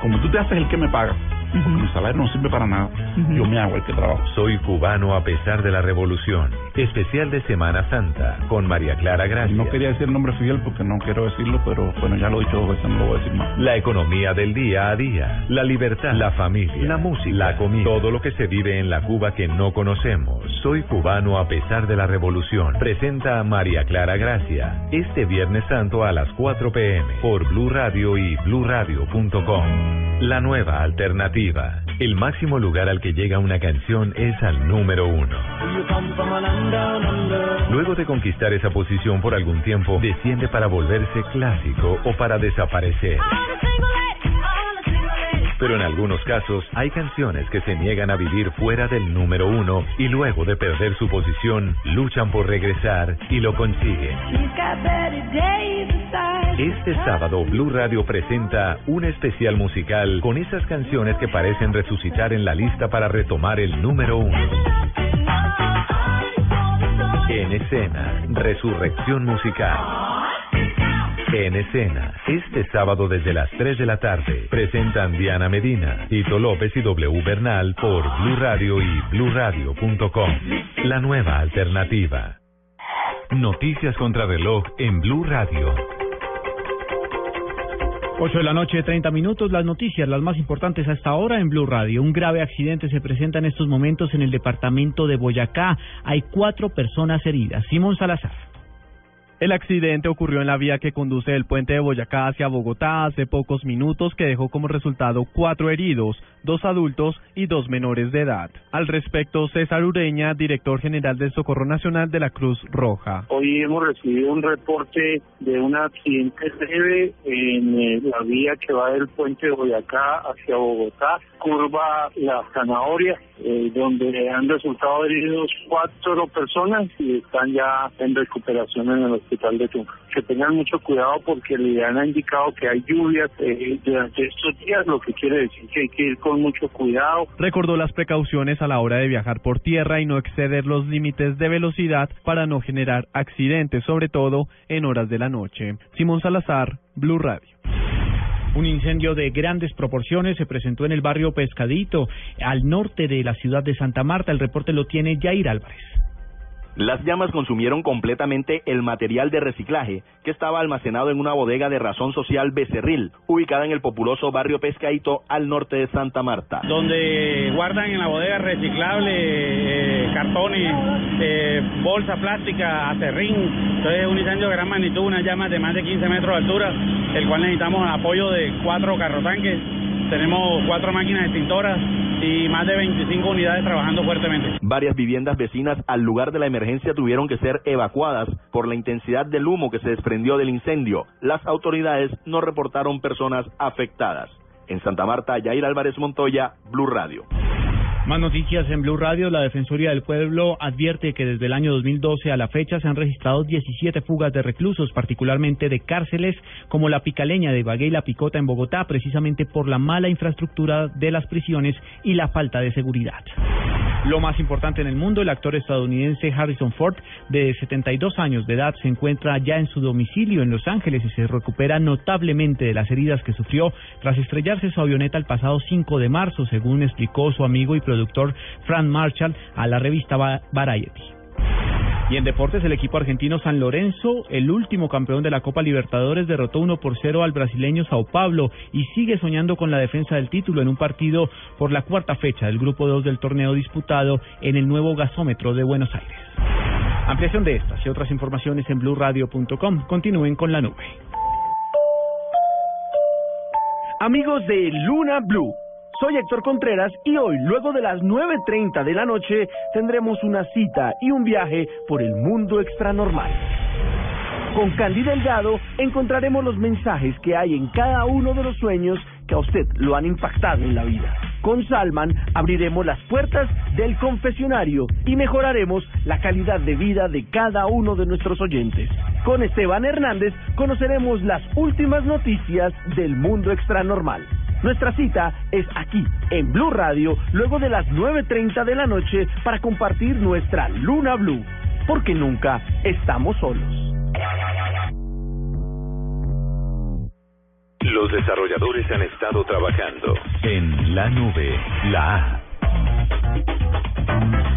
Speaker 12: como tú te haces el que me paga, porque mi salario no sirve para nada, yo me hago el que trabajo.
Speaker 1: Soy cubano a pesar de la revolución. Especial de Semana Santa con María Clara Gracia.
Speaker 12: No quería decir el nombre Fidel porque no quiero decirlo, pero bueno, ya lo he dicho dos veces, no lo voy a decir más.
Speaker 1: La economía del día a día, la libertad, la familia, la música, la comida, todo lo que se vive en la Cuba que no conocemos. Soy cubano a pesar de la revolución. Presenta a María Clara Gracia este Viernes Santo a las 4 pm por Blue Radio y bluradio.com. La nueva alternativa. El máximo lugar al que llega una canción es al número uno. Luego de conquistar esa posición por algún tiempo, desciende para volverse clásico o para desaparecer. Pero en algunos casos hay canciones que se niegan a vivir fuera del número uno y luego de perder su posición luchan por regresar y lo consiguen. Este sábado Blue Radio presenta un especial musical con esas canciones que parecen resucitar en la lista para retomar el número uno. En escena, Resurrección Musical. En escena, este sábado desde las 3 de la tarde, presentan Diana Medina, Tito López y W Bernal por Blue Radio y bluradio.com. La nueva alternativa. Noticias contra reloj en Blue Radio.
Speaker 13: 8 de la noche, 30 minutos. Las noticias, las más importantes hasta ahora en Blue Radio. Un grave accidente se presenta en estos momentos en el departamento de Boyacá. Hay cuatro personas heridas. Simón Salazar.
Speaker 14: El accidente ocurrió en la vía que conduce del puente de Boyacá hacia Bogotá hace pocos minutos que dejó como resultado cuatro heridos, dos adultos y dos menores de edad. Al respecto, César Ureña, director general del Socorro Nacional de la Cruz Roja.
Speaker 15: Hoy hemos recibido un reporte de un accidente leve en eh, la vía que va del puente de Boyacá hacia Bogotá, curva La Zanahoria, eh, donde han resultado heridos cuatro personas y están ya en recuperación en el hospital de Tunja. Que tengan mucho cuidado porque le han indicado que hay lluvias eh, durante estos días, lo que quiere decir que hay que ir con mucho cuidado.
Speaker 14: Recordó las precauciones a la hora de viajar por tierra y no exceder los límites de velocidad para no generar accidentes, sobre todo en horas de la noche. Simón Salazar, Blue Radio.
Speaker 13: Un incendio de grandes proporciones se presentó en el barrio Pescadito, al norte de la ciudad de Santa Marta. El reporte lo tiene Jair Álvarez.
Speaker 16: Las llamas consumieron completamente el material de reciclaje que estaba almacenado en una bodega de razón social Becerril, ubicada en el populoso barrio Pescaito al norte de Santa Marta.
Speaker 17: Donde guardan en la bodega reciclable, eh, cartones, eh, bolsa plástica, acerrín. Entonces es un incendio de gran magnitud, unas llamas de más de 15 metros de altura, el cual necesitamos apoyo de cuatro carrotanques. Tenemos cuatro máquinas extintoras y más de 25 unidades trabajando fuertemente.
Speaker 16: Varias viviendas vecinas al lugar de la emergencia tuvieron que ser evacuadas por la intensidad del humo que se desprendió del incendio. Las autoridades no reportaron personas afectadas. En Santa Marta, Yair Álvarez Montoya, Blue Radio.
Speaker 13: Más noticias en Blue Radio. La Defensoría del Pueblo advierte que desde el año 2012 a la fecha se han registrado 17 fugas de reclusos, particularmente de cárceles como la Picaleña de Ibagué y la Picota en Bogotá, precisamente por la mala infraestructura de las prisiones y la falta de seguridad. Lo más importante en el mundo, el actor estadounidense Harrison Ford, de 72 años de edad, se encuentra ya en su domicilio en Los Ángeles y se recupera notablemente de las heridas que sufrió tras estrellarse su avioneta el pasado 5 de marzo, según explicó su amigo y productor Frank Marshall a la revista Variety. Y en deportes, el equipo argentino San Lorenzo, el último campeón de la Copa Libertadores, derrotó 1 por 0 al brasileño Sao Paulo y sigue soñando con la defensa del título en un partido por la cuarta fecha del grupo 2 del torneo disputado en el nuevo gasómetro de Buenos Aires. Ampliación de estas y otras informaciones en blurradio.com. Continúen con la nube.
Speaker 18: Amigos de Luna Blue. Soy Héctor Contreras y hoy, luego de las 9.30 de la noche, tendremos una cita y un viaje por el mundo extranormal. Con Candy Delgado encontraremos los mensajes que hay en cada uno de los sueños que a usted lo han impactado en la vida. Con Salman abriremos las puertas del confesionario y mejoraremos la calidad de vida de cada uno de nuestros oyentes. Con Esteban Hernández conoceremos las últimas noticias del mundo extranormal. Nuestra cita es aquí, en Blue Radio, luego de las 9.30 de la noche para compartir nuestra Luna Blue, porque nunca estamos solos.
Speaker 1: Los desarrolladores han estado trabajando en la nube, la A.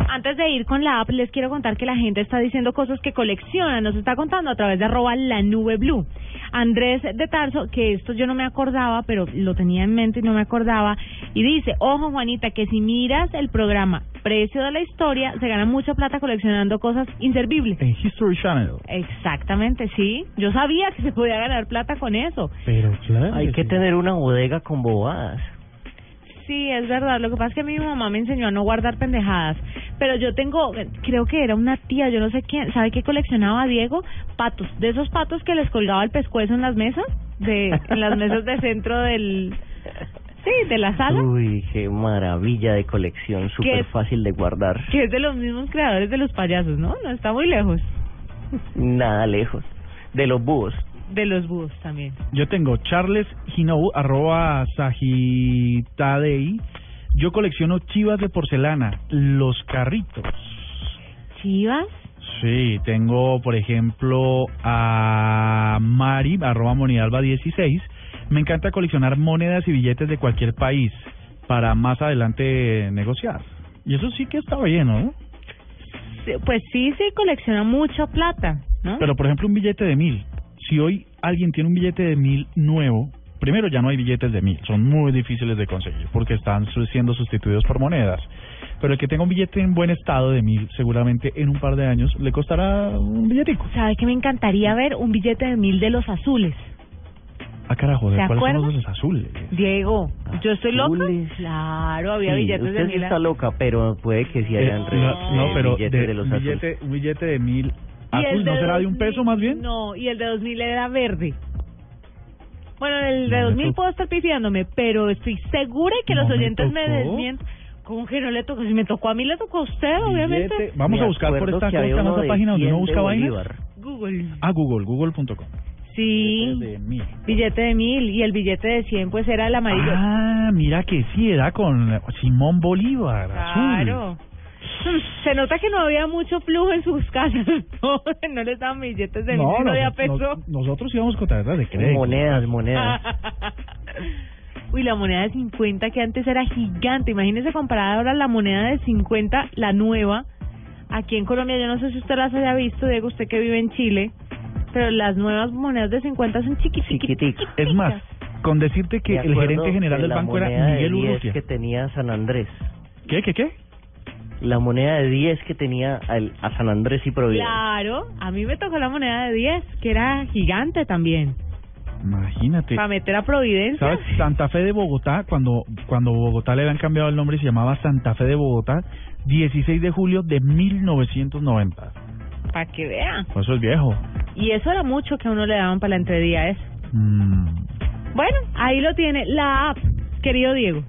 Speaker 2: Antes de ir con la app, les quiero contar que la gente está diciendo cosas que coleccionan, nos está contando a través de arroba la nube blue. Andrés de Tarso, que esto yo no me acordaba, pero lo tenía en mente y no me acordaba, y dice, ojo Juanita, que si miras el programa Precio de la Historia, se gana mucha plata coleccionando cosas inservibles.
Speaker 3: En History Channel.
Speaker 2: Exactamente, sí. Yo sabía que se podía ganar plata con eso.
Speaker 3: Pero claro.
Speaker 4: Hay que tener una bodega con bobadas.
Speaker 2: Sí, es verdad. Lo que pasa es que mi mamá me enseñó a no guardar pendejadas. Pero yo tengo, creo que era una tía, yo no sé quién, ¿sabe qué coleccionaba Diego? Patos. De esos patos que les colgaba el pescuezo en las mesas, de en las mesas de centro del... Sí, de la sala.
Speaker 4: Uy, qué maravilla de colección, súper fácil de guardar.
Speaker 2: Que es de los mismos creadores de los payasos, ¿no? No está muy lejos.
Speaker 4: Nada lejos. De los búhos.
Speaker 2: De los búhos también.
Speaker 3: Yo tengo Charles Hinou, arroba Sagitadei. Yo colecciono chivas de porcelana, los carritos.
Speaker 2: ¿Chivas?
Speaker 3: Sí, tengo, por ejemplo, a Mari, arroba monidalba 16. Me encanta coleccionar monedas y billetes de cualquier país para más adelante negociar. Y eso sí que está bien, ¿no?
Speaker 2: Sí, Pues sí, sí, colecciona mucha plata, ¿no?
Speaker 3: Pero, por ejemplo, un billete de mil. Si hoy alguien tiene un billete de mil nuevo, primero ya no hay billetes de mil, son muy difíciles de conseguir porque están siendo sustituidos por monedas. Pero el que tenga un billete en buen estado de mil, seguramente en un par de años le costará un billetico.
Speaker 2: ¿Sabe que me encantaría ver un billete de mil de los azules?
Speaker 3: Ah, carajo, ¿de
Speaker 2: ¿Se
Speaker 3: cuáles son los azules?
Speaker 2: Diego, ¿yo estoy loca? Claro, había
Speaker 4: Sí,
Speaker 2: billetes
Speaker 4: usted
Speaker 2: de mil.
Speaker 4: está loca, pero puede que sí hayan
Speaker 3: Eh,
Speaker 4: re-
Speaker 3: no, no, pero
Speaker 4: billetes
Speaker 3: de,
Speaker 4: de los
Speaker 3: un,
Speaker 4: azules.
Speaker 3: billete, un billete de mil azul, ¿no será de un
Speaker 2: 2000,
Speaker 3: peso más bien?
Speaker 2: No, y el de 2000 era verde. Bueno, el de
Speaker 3: No me
Speaker 2: 2000
Speaker 3: tocó.
Speaker 2: puedo estar pifiándome, pero estoy segura que
Speaker 3: No
Speaker 2: los
Speaker 3: me
Speaker 2: oyentes me
Speaker 3: tocó.
Speaker 2: desmienten. ¿Cómo que no le tocó? Si me tocó a mí, le tocó a usted, obviamente.
Speaker 3: Billete- Vamos a buscar por esta, ¿cómo se llama esa página donde uno busca vainas.
Speaker 2: Google.
Speaker 3: Ah, Google, google.com.
Speaker 2: Sí.
Speaker 3: Billete de mil.
Speaker 2: Billete de mil y el billete de 100 pues era el amarillo.
Speaker 3: Ah, mira que sí, era con Simón Bolívar, azul.
Speaker 2: Claro. Se nota que no había mucho flujo en sus casas. No, no les daban billetes de mil,
Speaker 3: No,
Speaker 2: sino de a peso.
Speaker 3: nos- nosotros íbamos con tarjetas de crédito.
Speaker 4: Monedas, monedas.
Speaker 2: Uy, la moneda de 50 que antes era gigante. Imagínese comparar ahora la moneda de 50, la nueva. Aquí en Colombia, yo no sé si usted las haya visto, Diego, usted que vive en Chile. Pero las nuevas monedas de 50 son chiquititas.
Speaker 3: Es más, con decirte que el gerente general
Speaker 4: de
Speaker 3: del banco era
Speaker 4: de
Speaker 3: Miguel
Speaker 4: 10
Speaker 3: Urrutia.
Speaker 4: que tenía San Andrés.
Speaker 3: ¿Qué, qué, qué?
Speaker 4: La moneda de 10 que tenía al- a San Andrés y Providencia.
Speaker 2: Claro, a mí me tocó la moneda de 10, que era gigante también.
Speaker 3: Imagínate.
Speaker 2: Para meter a Providencia.
Speaker 3: ¿Sabes? Santa Fe de Bogotá, cuando, cuando Bogotá le habían cambiado el nombre, se llamaba Santa Fe de Bogotá, 16 de julio de 1990.
Speaker 2: Para que vea.
Speaker 3: Pues eso es viejo.
Speaker 2: Y eso era mucho que a uno le daban para la entredía esa.
Speaker 3: Mm.
Speaker 2: Bueno, ahí lo tiene, la app. querido Diego?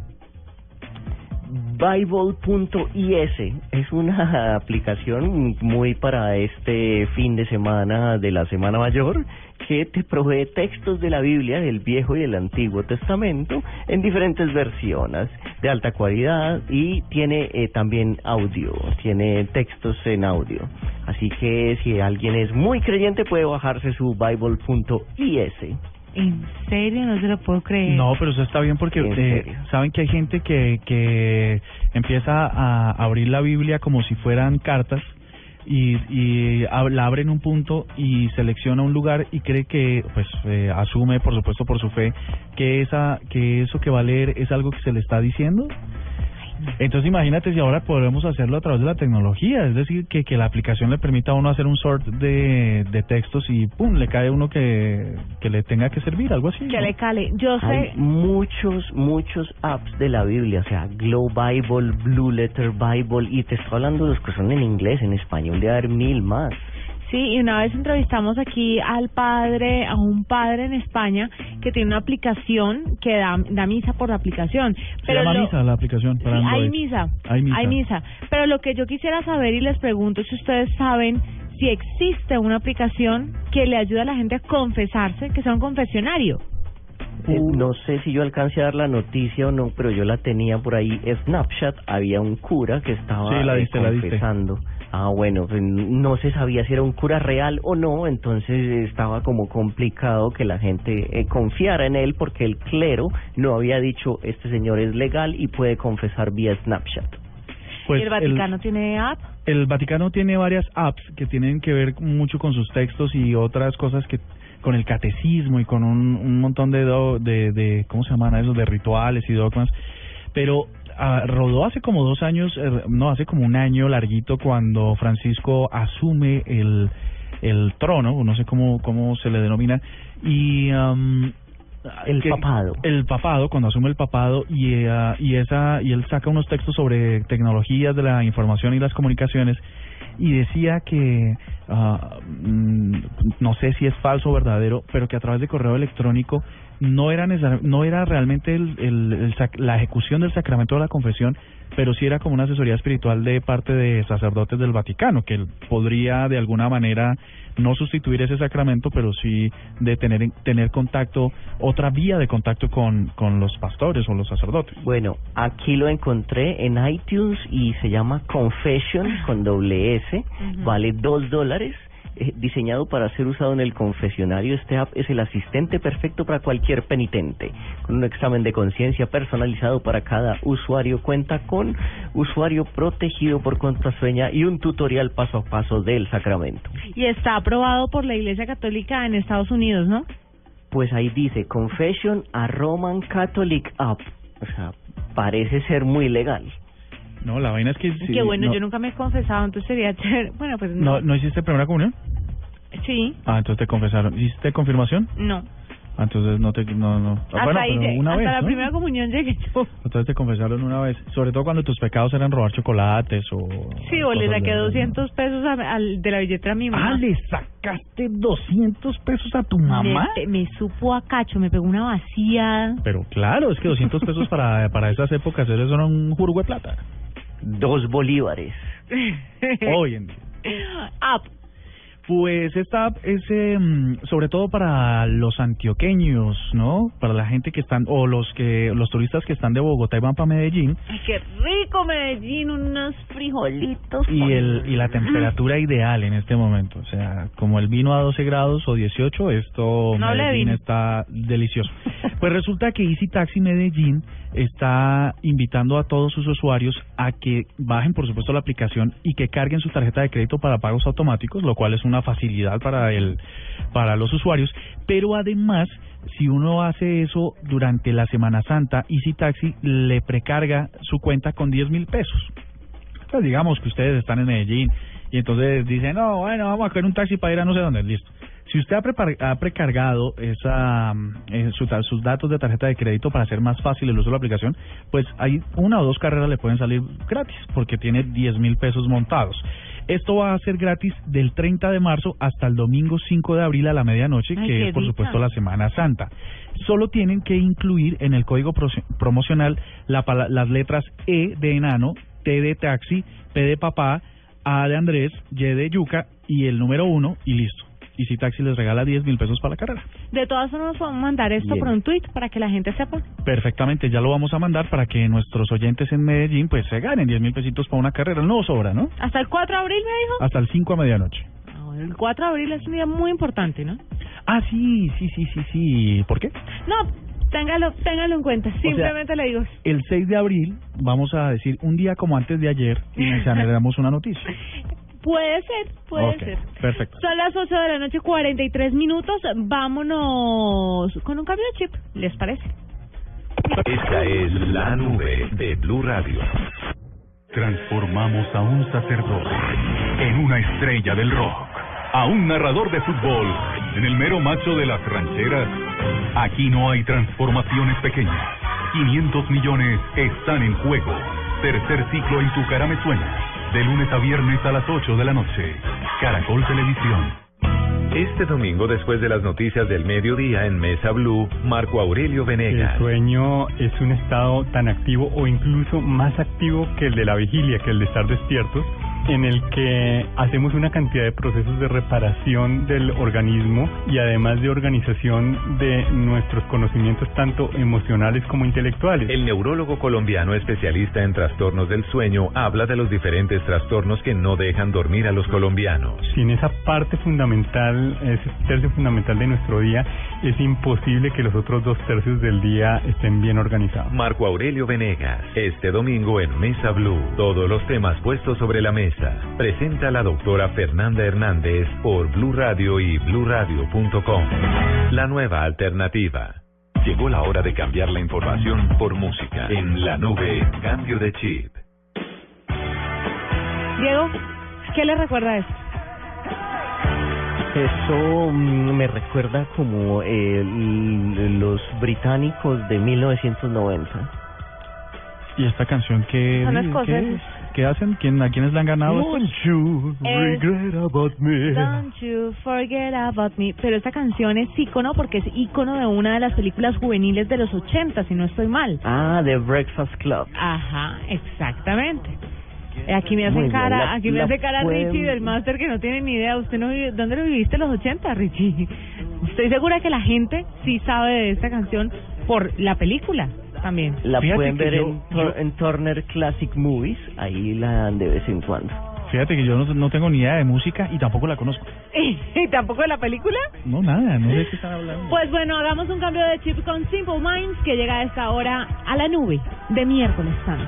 Speaker 4: Bible.is es una aplicación muy para este fin de semana de la Semana Mayor que te provee textos de la Biblia, del Viejo y del Antiguo Testamento, en diferentes versiones de alta calidad y tiene eh, también audio, tiene textos en audio. Así que si alguien es muy creyente puede bajarse su Bible.is.
Speaker 2: ¿En serio? No se lo puedo creer.
Speaker 3: No, pero eso está bien porque
Speaker 4: ¿En
Speaker 3: eh, saben que hay gente que, que empieza a abrir la Biblia como si fueran cartas y, y ab- la abre en un punto y selecciona un lugar y cree que, pues, eh, asume, por supuesto, por su fe, que esa que eso que va a leer es algo que se le está diciendo. Entonces imagínate si ahora podemos hacerlo a través de la tecnología, es decir, que, que la aplicación le permita a uno hacer un sort de, de textos y pum, le cae uno que, que le tenga que servir, algo así.
Speaker 2: Que
Speaker 3: ¿no?
Speaker 2: le cale. Yo
Speaker 4: Hay
Speaker 2: sé.
Speaker 4: muchos, muchos apps de la Biblia, o sea, Glow Bible, Blue Letter Bible, y te estoy hablando de los que son en inglés, en español, de haber mil más.
Speaker 2: Sí, y una vez entrevistamos aquí al padre, a un padre en España que tiene una aplicación que da, da misa por la aplicación.
Speaker 3: Se
Speaker 2: Pero
Speaker 3: llama
Speaker 2: lo-
Speaker 3: Misa la aplicación para
Speaker 2: Sí, hay misa,
Speaker 3: Hay misa.
Speaker 2: Pero lo que yo quisiera saber y les pregunto es si ustedes saben si existe una aplicación que le ayuda a la gente a confesarse, que sea un confesionario.
Speaker 4: Eh, no sé si yo alcancé a dar la noticia o no, pero yo la tenía por ahí. Snapchat, había un cura que estaba
Speaker 3: Sí, la
Speaker 4: eh,
Speaker 3: diste, la diste.
Speaker 4: confesando. Ah, bueno, pues no se sabía si era un cura real o no, entonces estaba como complicado que la gente eh, confiara en él porque el clero no había dicho este señor es legal y puede confesar vía Snapchat.
Speaker 3: Pues
Speaker 2: ¿Y el Vaticano tiene app?
Speaker 3: el Vaticano tiene varias apps que tienen que ver mucho con sus textos y otras cosas que con el catecismo y con un, un montón de, do- de, de cómo se llaman esos de rituales y dogmas pero ah, rodó hace como dos años eh, no hace como un año larguito cuando Francisco asume el el trono no sé cómo cómo se le denomina y am,
Speaker 4: El
Speaker 3: que-
Speaker 4: papado.
Speaker 3: el papado cuando asume el papado y eh, y esa y él saca unos textos sobre tecnologías de la información y las comunicaciones y decía que ah, mm, no sé si es falso o verdadero pero que a través de correo electrónico no era no era realmente el, el- el sac- la ejecución del sacramento de la confesión pero sí era como una asesoría espiritual de parte de sacerdotes del Vaticano que podría de alguna manera no sustituir ese sacramento pero sí de tener tener contacto otra vía de contacto con con los pastores o los sacerdotes
Speaker 4: Bueno, aquí lo encontré en iTunes y se llama Confession con doble S, vale dos dólares. Eh, diseñado para ser usado en el confesionario, este app es el asistente perfecto para cualquier penitente. Con un examen de conciencia personalizado para cada usuario, cuenta con usuario protegido por contraseña y un tutorial paso a paso del sacramento.
Speaker 2: Y está aprobado por la Iglesia Católica en Estados Unidos, ¿no?
Speaker 4: Pues ahí dice Confession a Roman Catholic App. O sea, parece ser muy legal.
Speaker 3: No la vaina es que sí,
Speaker 2: Qué bueno,
Speaker 3: no,
Speaker 2: yo nunca me he confesado, entonces sería chévere. Bueno, pues
Speaker 3: no
Speaker 2: no.
Speaker 3: no hiciste primera comunión
Speaker 2: Sí,
Speaker 3: ah entonces te confesaron hiciste confirmación
Speaker 2: no.
Speaker 3: Ah, entonces no te no no Ah,
Speaker 2: Hasta
Speaker 3: bueno
Speaker 2: ahí,
Speaker 3: pero una
Speaker 2: hasta
Speaker 3: vez
Speaker 2: la
Speaker 3: ¿no?
Speaker 2: primera comunión llegué yo.
Speaker 3: entonces te confesaron una vez sobre todo cuando tus pecados eran robar chocolates o
Speaker 2: Sí, o le saqué
Speaker 3: de-
Speaker 2: 200 pesos a- al, de la billetera a mi mamá.
Speaker 3: ah le sacaste 200 pesos a tu mamá
Speaker 2: Me, me supo a cacho, me pegó una vaciada.
Speaker 3: pero claro es que 200 pesos para para esas épocas eso era un jurgo de plata
Speaker 4: Dos bolívares.
Speaker 3: hoy en día
Speaker 2: App.
Speaker 3: Pues esta es eh, sobre todo para los antioqueños, ¿no? Para la gente que están, o los que los turistas que están de Bogotá y van para Medellín,
Speaker 2: Ay, qué rico Medellín, unos frijolitos.
Speaker 3: y el y la temperatura ideal en este momento. O sea, como el vino a 12 grados o 18, esto
Speaker 2: No
Speaker 3: Medellín está delicioso. Pues resulta que Easy Taxi Medellín está invitando a todos sus usuarios a que bajen, por supuesto, la aplicación y que carguen su tarjeta de crédito para pagos automáticos, lo cual es una facilidad para el para los usuarios. Pero además, si uno hace eso durante la Semana Santa, Easy Taxi le precarga su cuenta con 10 mil pesos. Entonces, digamos que ustedes están en Medellín y entonces dicen, no, bueno, vamos a coger un taxi para ir a no sé dónde, listo. Si usted ha, precargado esa, mm, eh, sus datos de tarjeta de crédito para hacer más fácil el uso de la aplicación, pues hay una o dos carreras le pueden salir gratis porque tiene 10 mil pesos montados. Esto va a ser gratis del 30 de marzo hasta el domingo 5 de abril a la medianoche,
Speaker 2: Ay,
Speaker 3: que es por
Speaker 2: dicha.
Speaker 3: supuesto la Semana Santa. Solo tienen que incluir en el código pro- promocional la las letras E de enano, T de taxi, P de papá, A de Andrés, Y de yuca y el número 1 y listo. Y si Taxi les regala 10 mil pesos para la carrera.
Speaker 2: De todas formas, podemos mandar esto
Speaker 3: Bien.
Speaker 2: por un tweet para que la gente sepa.
Speaker 3: Perfectamente, ya lo vamos a mandar para que nuestros oyentes en Medellín pues se ganen 10 mil pesitos para una carrera. No sobra, ¿no?
Speaker 2: Hasta el 4 de abril, me dijo.
Speaker 3: Hasta el 5 a medianoche.
Speaker 2: El 4 de abril es un día muy importante, ¿no?
Speaker 3: Ah, sí, sí, sí, sí, sí. ¿Por qué?
Speaker 2: No, téngalo, téngalo en cuenta. Simplemente le digo.
Speaker 3: El 6 de abril, vamos a decir, un día como antes de ayer, y generamos una noticia.
Speaker 2: Puede ser, puede ser.
Speaker 3: perfecto.
Speaker 2: Son las 8 de la noche, 43 minutos. Vámonos con un cambio de chip, ¿les parece?
Speaker 1: Esta es la nube de Blue Radio.
Speaker 6: Transformamos a un sacerdote en una estrella del rock, a un narrador de fútbol en el mero macho de las rancheras. Aquí no hay transformaciones pequeñas. 500 millones están en juego. Tercer ciclo en Tu cara me suena. De lunes a viernes a las 8 de la noche. Caracol Televisión.
Speaker 1: Este domingo, después de las noticias del mediodía en Mesa Blue, Marco Aurelio Venegas.
Speaker 19: El sueño es un estado tan activo o incluso más activo que el de la vigilia, que el de estar despiertos, en el que hacemos una cantidad de procesos de reparación del organismo y además de organización de nuestros conocimientos tanto emocionales como intelectuales.
Speaker 1: El neurólogo colombiano especialista en trastornos del sueño habla de los diferentes trastornos que no dejan dormir a los colombianos.
Speaker 19: Sin esa parte fundamental, ese tercio fundamental de nuestro día, es imposible que los otros dos tercios del día estén bien organizados.
Speaker 1: Marco Aurelio Venegas, este domingo en Mesa Blue, todos los temas puestos sobre la mesa. Presenta la doctora Fernanda Hernández por Blue Radio y bluradio.com. La nueva alternativa. Llegó la hora de cambiar la información por música. En la nube, cambio de chip.
Speaker 2: Diego, ¿qué le recuerda eso?
Speaker 4: Eso mm, me recuerda como eh, los británicos de 1990.
Speaker 3: ¿Y esta canción qué,
Speaker 2: Son las
Speaker 3: qué,
Speaker 2: cosas.
Speaker 3: Qué hacen? ¿Quién, ¿A quiénes le han ganado?
Speaker 19: Don't you regret about me.
Speaker 2: Don't you forget about me. Pero esta canción es ícono porque es ícono de una de las películas juveniles de los 80, si no estoy mal.
Speaker 4: Ah, The Breakfast Club.
Speaker 2: Ajá, exactamente. Aquí me hace
Speaker 4: bien,
Speaker 2: cara,
Speaker 4: la-
Speaker 2: aquí me hace cara
Speaker 4: pueden-
Speaker 2: Richie del máster que no tiene ni idea. ¿Usted no vive, dónde lo viviste los 80, Richie? Estoy segura que la gente sí sabe de esta canción por la película también.
Speaker 4: La
Speaker 3: Fíjate
Speaker 4: pueden ver
Speaker 3: yo-
Speaker 4: en, Tor- en Turner Classic Movies, ahí la dan de vez en cuando.
Speaker 3: Fíjate que yo no, no tengo ni idea de música y tampoco la conozco.
Speaker 2: ¿Y tampoco de la película?
Speaker 3: No, nada, no sé de qué están hablando.
Speaker 2: Pues bueno, hagamos un cambio de chip con Simple Minds que llega a esta hora a la nube de miércoles santo.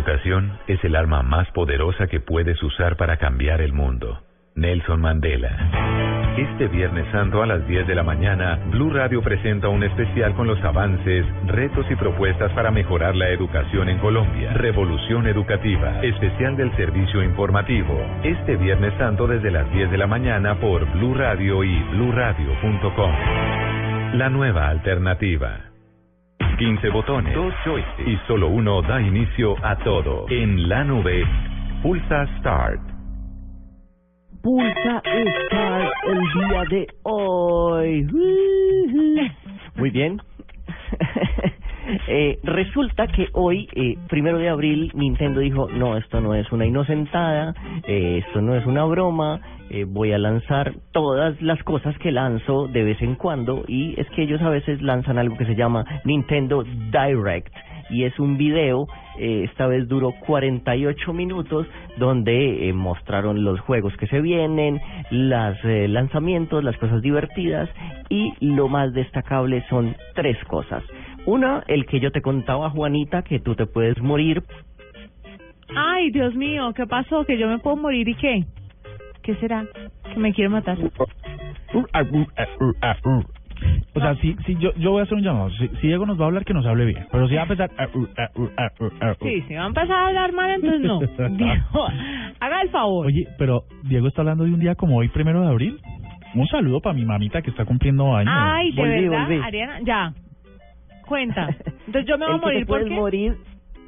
Speaker 1: Educación es el arma más poderosa que puedes usar para cambiar el mundo. Nelson Mandela. Este Viernes Santo a las 10 de la mañana, Blue Radio presenta un especial con los avances, retos y propuestas para mejorar la educación en Colombia. Revolución Educativa, especial del servicio informativo. Este Viernes Santo desde las 10 de la mañana por Blue Radio y bluradio.com. La nueva alternativa. 15 botones, dos joysticks y solo uno da inicio a todo. En la nube, pulsa Start.
Speaker 4: Pulsa Start el día de hoy. Muy bien. Eh, resulta que hoy, eh, primero de abril, Nintendo dijo, no, esto no es una inocentada, eh, esto no es una broma, eh, voy a lanzar todas las cosas que lanzo de vez en cuando y es que ellos a veces lanzan algo que se llama Nintendo Direct y es un video, eh, esta vez duró 48 minutos, donde eh, mostraron los juegos que se vienen, los lanzamientos, las cosas divertidas y lo más destacable son tres cosas. Una, el que yo te contaba, Juanita, que tú te puedes morir.
Speaker 2: Ay, Dios mío, ¿qué pasó? ¿Que yo me puedo morir y qué? ¿Qué será? ¿Que me quiere matar?
Speaker 3: O sea, si, si yo, yo voy a hacer un llamado. Si, si Diego nos va a hablar, que nos hable bien. Pero si va a empezar.
Speaker 2: Sí, si va a empezar a hablar mal, entonces no. Diego, haga el favor.
Speaker 3: Oye, pero Diego está hablando de un día como hoy, primero de abril. Un saludo para mi mamita que está cumpliendo años.
Speaker 2: Ay, de
Speaker 4: Volví,
Speaker 2: verdad,
Speaker 4: volví.
Speaker 2: Ariana, ya. Cuenta. Entonces yo me voy a morir
Speaker 4: te
Speaker 2: por
Speaker 4: puedes
Speaker 2: qué?
Speaker 4: morir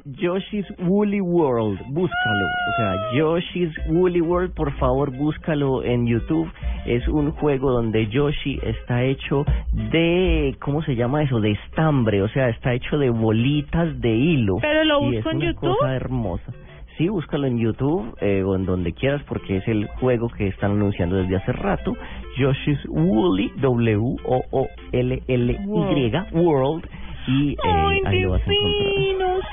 Speaker 4: Yoshi's Woolly World, búscalo. O sea, Yoshi's Woolly World, por favor, búscalo en YouTube. Es un juego donde Yoshi está hecho de, ¿cómo se llama eso? De estambre, o sea, está hecho de bolitas de hilo.
Speaker 2: Pero lo
Speaker 4: Y
Speaker 2: busco
Speaker 4: es
Speaker 2: en
Speaker 4: una
Speaker 2: YouTube.
Speaker 4: cosa hermosa. Sí, búscalo en YouTube eh, o en donde quieras porque es el juego que están anunciando desde hace rato. Yoshi's Woolly, W-O-O-L-L-Y, World. Y eh,
Speaker 2: Ay,
Speaker 4: ahí lo vas a encontrar.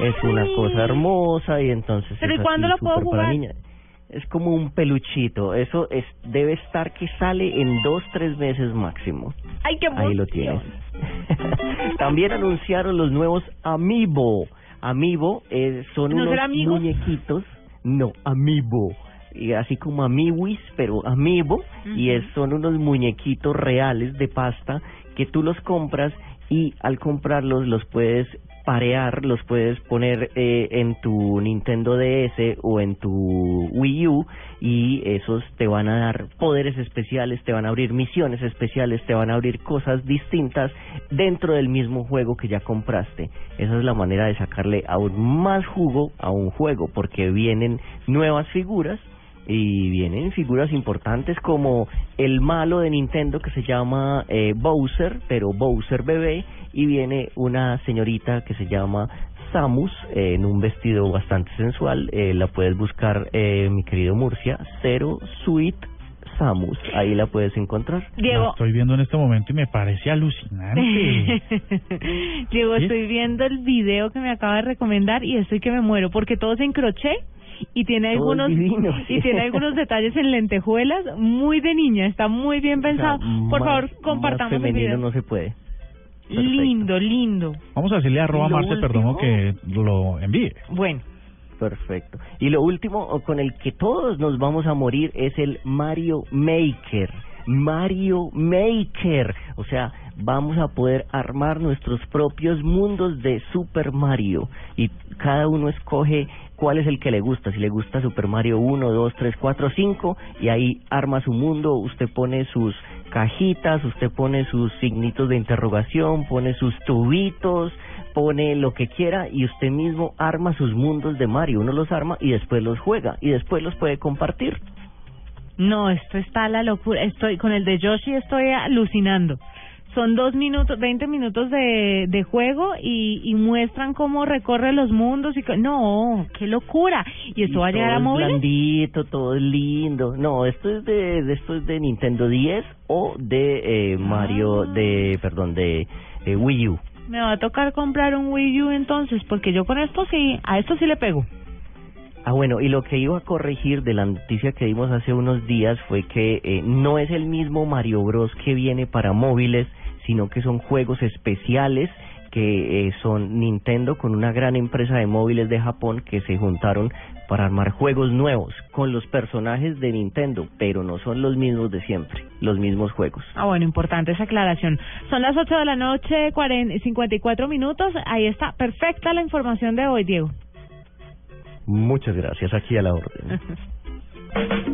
Speaker 4: Es una cosa hermosa y entonces
Speaker 2: ¿Pero
Speaker 4: es
Speaker 2: y cuándo lo puedo jugar?
Speaker 4: Es como un peluchito. Eso es debe estar que sale en dos, tres meses máximo.
Speaker 2: Ay, qué
Speaker 4: Ahí lo tienes. También anunciaron los nuevos Amiibo. Amiibo eh, son
Speaker 2: ¿No
Speaker 4: unos muñequitos. No, Amiibo. Y así como Amiwis, pero Amiibo. Y es, son unos muñequitos reales de pasta que tú los compras y al comprarlos los puedes parear, los puedes poner eh, en tu Nintendo DS o en tu Wii U y esos te van a dar poderes especiales, te van a abrir misiones especiales, te van a abrir cosas distintas dentro del mismo juego que ya compraste. Esa es la manera de sacarle aún más jugo a un juego porque vienen nuevas figuras y vienen figuras importantes como el malo de Nintendo que se llama eh, Bowser, pero Bowser bebé, y viene una señorita que se llama Samus eh, en un vestido bastante sensual. Eh, la puedes buscar, eh, mi querido Murcia, Zero Sweet Samus. Ahí la puedes encontrar.
Speaker 2: Diego.
Speaker 3: La estoy viendo en este momento y me parece alucinante.
Speaker 2: Diego,
Speaker 3: ¿Sí?
Speaker 2: estoy viendo el video que me acaba de recomendar y estoy que me muero porque todo es en crochet y tiene algunos
Speaker 4: divino,
Speaker 2: y tiene algunos detalles en lentejuelas muy de niña, está muy bien pensado. Por
Speaker 4: Más-
Speaker 2: favor, compartamos
Speaker 4: más
Speaker 2: el
Speaker 4: femenino
Speaker 2: video.
Speaker 4: no se puede.
Speaker 2: Lindo, lindo.
Speaker 3: Vamos a decirle a arroba Marce Perdomo que lo envíe.
Speaker 2: Bueno.
Speaker 4: Perfecto. Y lo último o con el que todos nos vamos a morir es el Mario Maker. Mario Maker. O sea, vamos a poder armar nuestros propios mundos de Super Mario. Y cada uno escoge cuál es el que le gusta. Si le gusta Super Mario 1, 2, 3, 4, 5. Y ahí arma su mundo. Usted pone sus cajitas, usted pone sus signitos de interrogación, pone sus tubitos, pone lo que quiera y usted mismo arma sus mundos de Mario. Uno los arma y después los juega y después los puede compartir.
Speaker 2: No, esto está la locura. Estoy con el de Yoshi estoy alucinando. Son dos minutos, veinte minutos de, de juego y, y muestran cómo recorre los mundos y no, qué locura. Y esto va a llegar a móviles.
Speaker 4: blandito, todo lindo. No, esto es de, de esto es de Nintendo 10 o de eh, Mario
Speaker 2: Ah.
Speaker 4: de, perdón, de eh, Wii U.
Speaker 2: Me va a tocar comprar un Wii U entonces, porque yo con esto sí, a esto sí le pego.
Speaker 4: Ah, bueno, y lo que iba a corregir de la noticia que dimos hace unos días fue que eh, no es el mismo Mario Bros que viene para móviles, sino que son juegos especiales que eh, son Nintendo con una gran empresa de móviles de Japón que se juntaron para armar juegos nuevos con los personajes de Nintendo, pero no son los mismos de siempre, los mismos juegos.
Speaker 2: Ah, bueno, importante esa aclaración. Son las 8 de la noche, 40, 54 minutos. Ahí está, perfecta la información de hoy, Diego.
Speaker 4: Muchas gracias, aquí a la orden.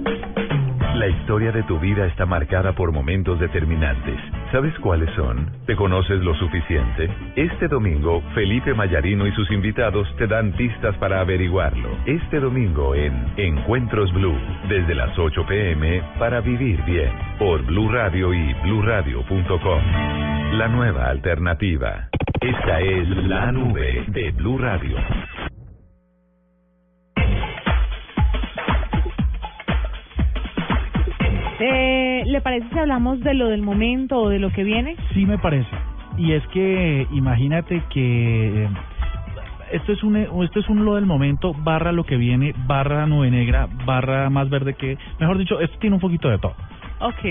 Speaker 1: La historia de tu vida está marcada por momentos determinantes. ¿Sabes cuáles son? ¿Te conoces lo suficiente? Este domingo, Felipe Mayarino y sus invitados te dan pistas para averiguarlo. Este domingo en Encuentros Blue, desde las 8 pm, para vivir bien, por Blue Radio y bluradio.com. La nueva alternativa. Esta es la nube de Blue Radio.
Speaker 2: Eh, ¿Le parece si hablamos de lo del momento o de lo que viene?
Speaker 3: Sí me parece. Y es que imagínate que eh, esto es un esto es un lo del momento barra lo que viene barra nube negra barra más verde que mejor dicho esto tiene un poquito de todo.
Speaker 2: Ok.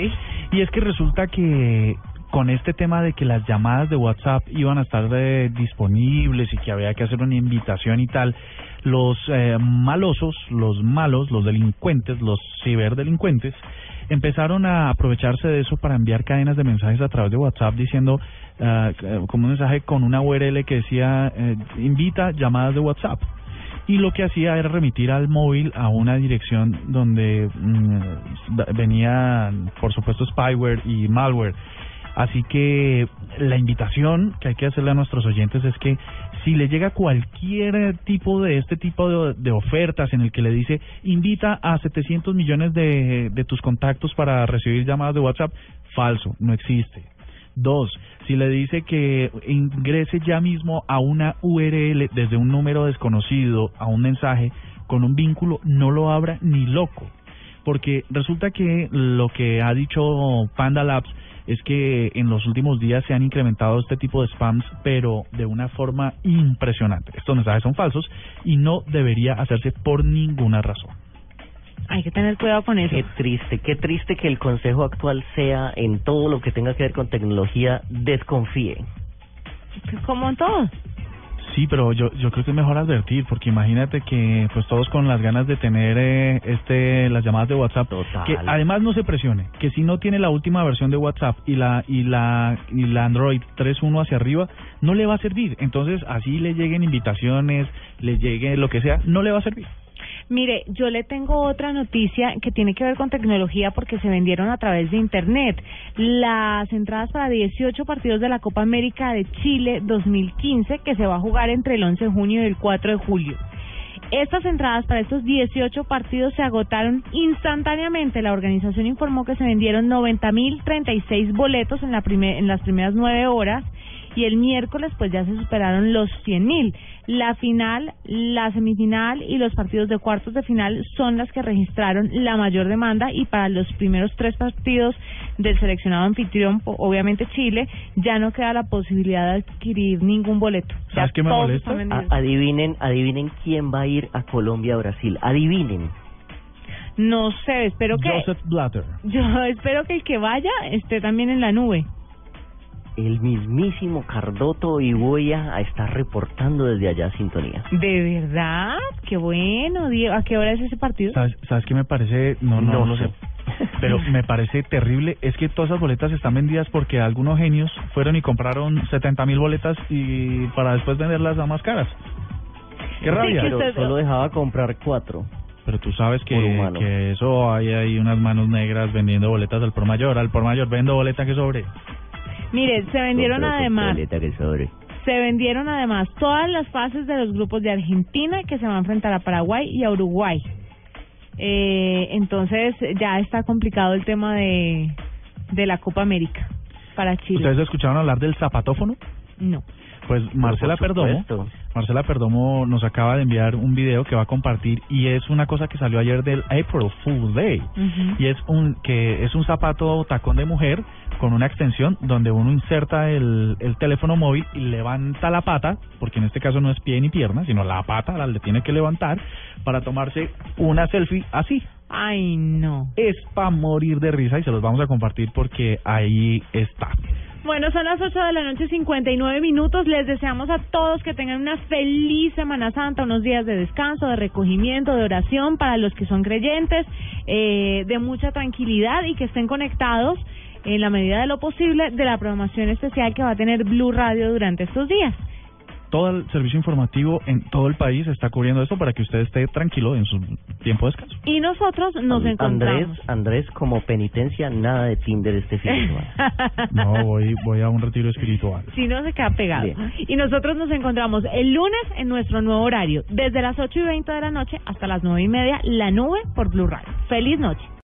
Speaker 3: Y es que resulta que con este tema de que las llamadas de WhatsApp iban a estar eh, disponibles y que había que hacer una invitación y tal, los eh, malosos, los malos, los delincuentes, los ciberdelincuentes, empezaron a aprovecharse de eso para enviar cadenas de mensajes a través de WhatsApp diciendo eh, como un mensaje con una URL que decía eh, invita llamadas de WhatsApp. Y lo que hacía era remitir al móvil a una dirección donde mm, da- venía por supuesto spyware y malware. Así que la invitación que hay que hacerle a nuestros oyentes es que si le llega cualquier tipo de este tipo de, ofertas en el que le dice invita a 700 millones de, de tus contactos para recibir llamadas de WhatsApp, falso, no existe. Dos, si le dice que ingrese ya mismo a una URL desde un número desconocido a un mensaje con un vínculo, no lo abra ni loco. Porque resulta que lo que ha dicho Panda Labs es que en los últimos días se han incrementado este tipo de spams, pero de una forma impresionante. Estos mensajes son falsos y no debería hacerse por ninguna razón.
Speaker 2: Hay que tener cuidado con eso.
Speaker 4: Qué triste, qué triste que el consejo actual sea en todo lo que tenga que ver con tecnología, desconfíe.
Speaker 2: Como en todo.
Speaker 3: Sí, pero yo yo creo que es mejor advertir porque imagínate que pues todos con las ganas de tener eh, este las llamadas de WhatsApp que además no se presione, que si no tiene la última versión de WhatsApp y la y la y la Android 3.1 hacia arriba no le va a servir. Entonces, así le lleguen invitaciones, le llegue lo que sea, no le va a servir.
Speaker 2: Mire, yo le tengo otra noticia que tiene que ver con tecnología porque se vendieron a través de Internet. Las entradas para 18 partidos de la Copa América de Chile 2015 que se va a jugar entre el 11 de junio y el 4 de julio. Estas entradas para estos 18 partidos se agotaron instantáneamente. La organización informó que se vendieron 90.036 boletos en, la en las primeras nueve horas y el miércoles pues ya se superaron los 100.000. La final, la semifinal y los partidos de cuartos de final son las que registraron la mayor demanda y para los primeros tres partidos del seleccionado anfitrión, obviamente Chile, ya no queda la posibilidad de adquirir ningún boleto.
Speaker 3: ¿Sabes qué me molesta?
Speaker 4: adivinen, adivinen quién va a ir a Colombia o Brasil. Adivinen.
Speaker 2: No sé, espero que
Speaker 3: Joseph Blatter.
Speaker 2: Yo espero que el que vaya esté también en la nube
Speaker 4: el mismísimo Cardoto y voy a estar reportando desde allá sintonía.
Speaker 2: ¿De verdad? Qué bueno, Diego. ¿A qué hora es ese partido?
Speaker 3: ¿Sabes, sabes qué me parece? No, no, no, sé. Pero me parece terrible. Es que todas esas boletas están vendidas porque algunos genios fueron y compraron 70 mil boletas y para después venderlas a más caras. Qué rabia.
Speaker 4: pero solo dejaba comprar cuatro.
Speaker 3: Pero tú sabes que, que eso hay ahí unas manos negras vendiendo boletas al por mayor. Al por mayor vendo boleta que sobre.
Speaker 2: Mire, se vendieron además. Se vendieron además todas las fases de los grupos de Argentina que se van a enfrentar a Paraguay y a Uruguay. Eh, entonces ya está complicado el tema de, de la Copa América para Chile.
Speaker 3: ¿Ustedes escucharon hablar del zapatófono?
Speaker 2: No.
Speaker 3: Pues Marcela Perdomo, Marcela Perdomo nos acaba de enviar un video que va a compartir y es una cosa que salió ayer del April Fool Day y es un que es un zapato tacón de mujer con una extensión donde uno inserta el, el teléfono móvil y levanta la pata, porque en este caso no es pie ni pierna, sino la pata la le tiene que levantar para tomarse una selfie así.
Speaker 2: Ay, no.
Speaker 3: Es para morir de risa y se los vamos a compartir porque ahí está.
Speaker 2: Bueno, son las 8 de la noche, 59 minutos. Les deseamos a todos que tengan una feliz Semana Santa, unos días de descanso, de recogimiento, de oración para los que son creyentes, eh, de mucha tranquilidad y que estén conectados en la medida de lo posible de la programación especial que va a tener Blue Radio durante estos días
Speaker 3: todo el servicio informativo en todo el país está cubriendo esto para que usted esté tranquilo en su tiempo de descanso.
Speaker 2: Y nosotros nos encontramos.
Speaker 4: Andrés, Andrés, como penitencia, nada de Tinder este fin de
Speaker 3: semana. no, voy, voy a un retiro espiritual.
Speaker 2: Si no, se queda pegado. Y nosotros nos encontramos el lunes en nuestro nuevo horario, desde las 8 y 20 de la noche hasta las 9 y media, la nube por Blue Radio. Feliz noche.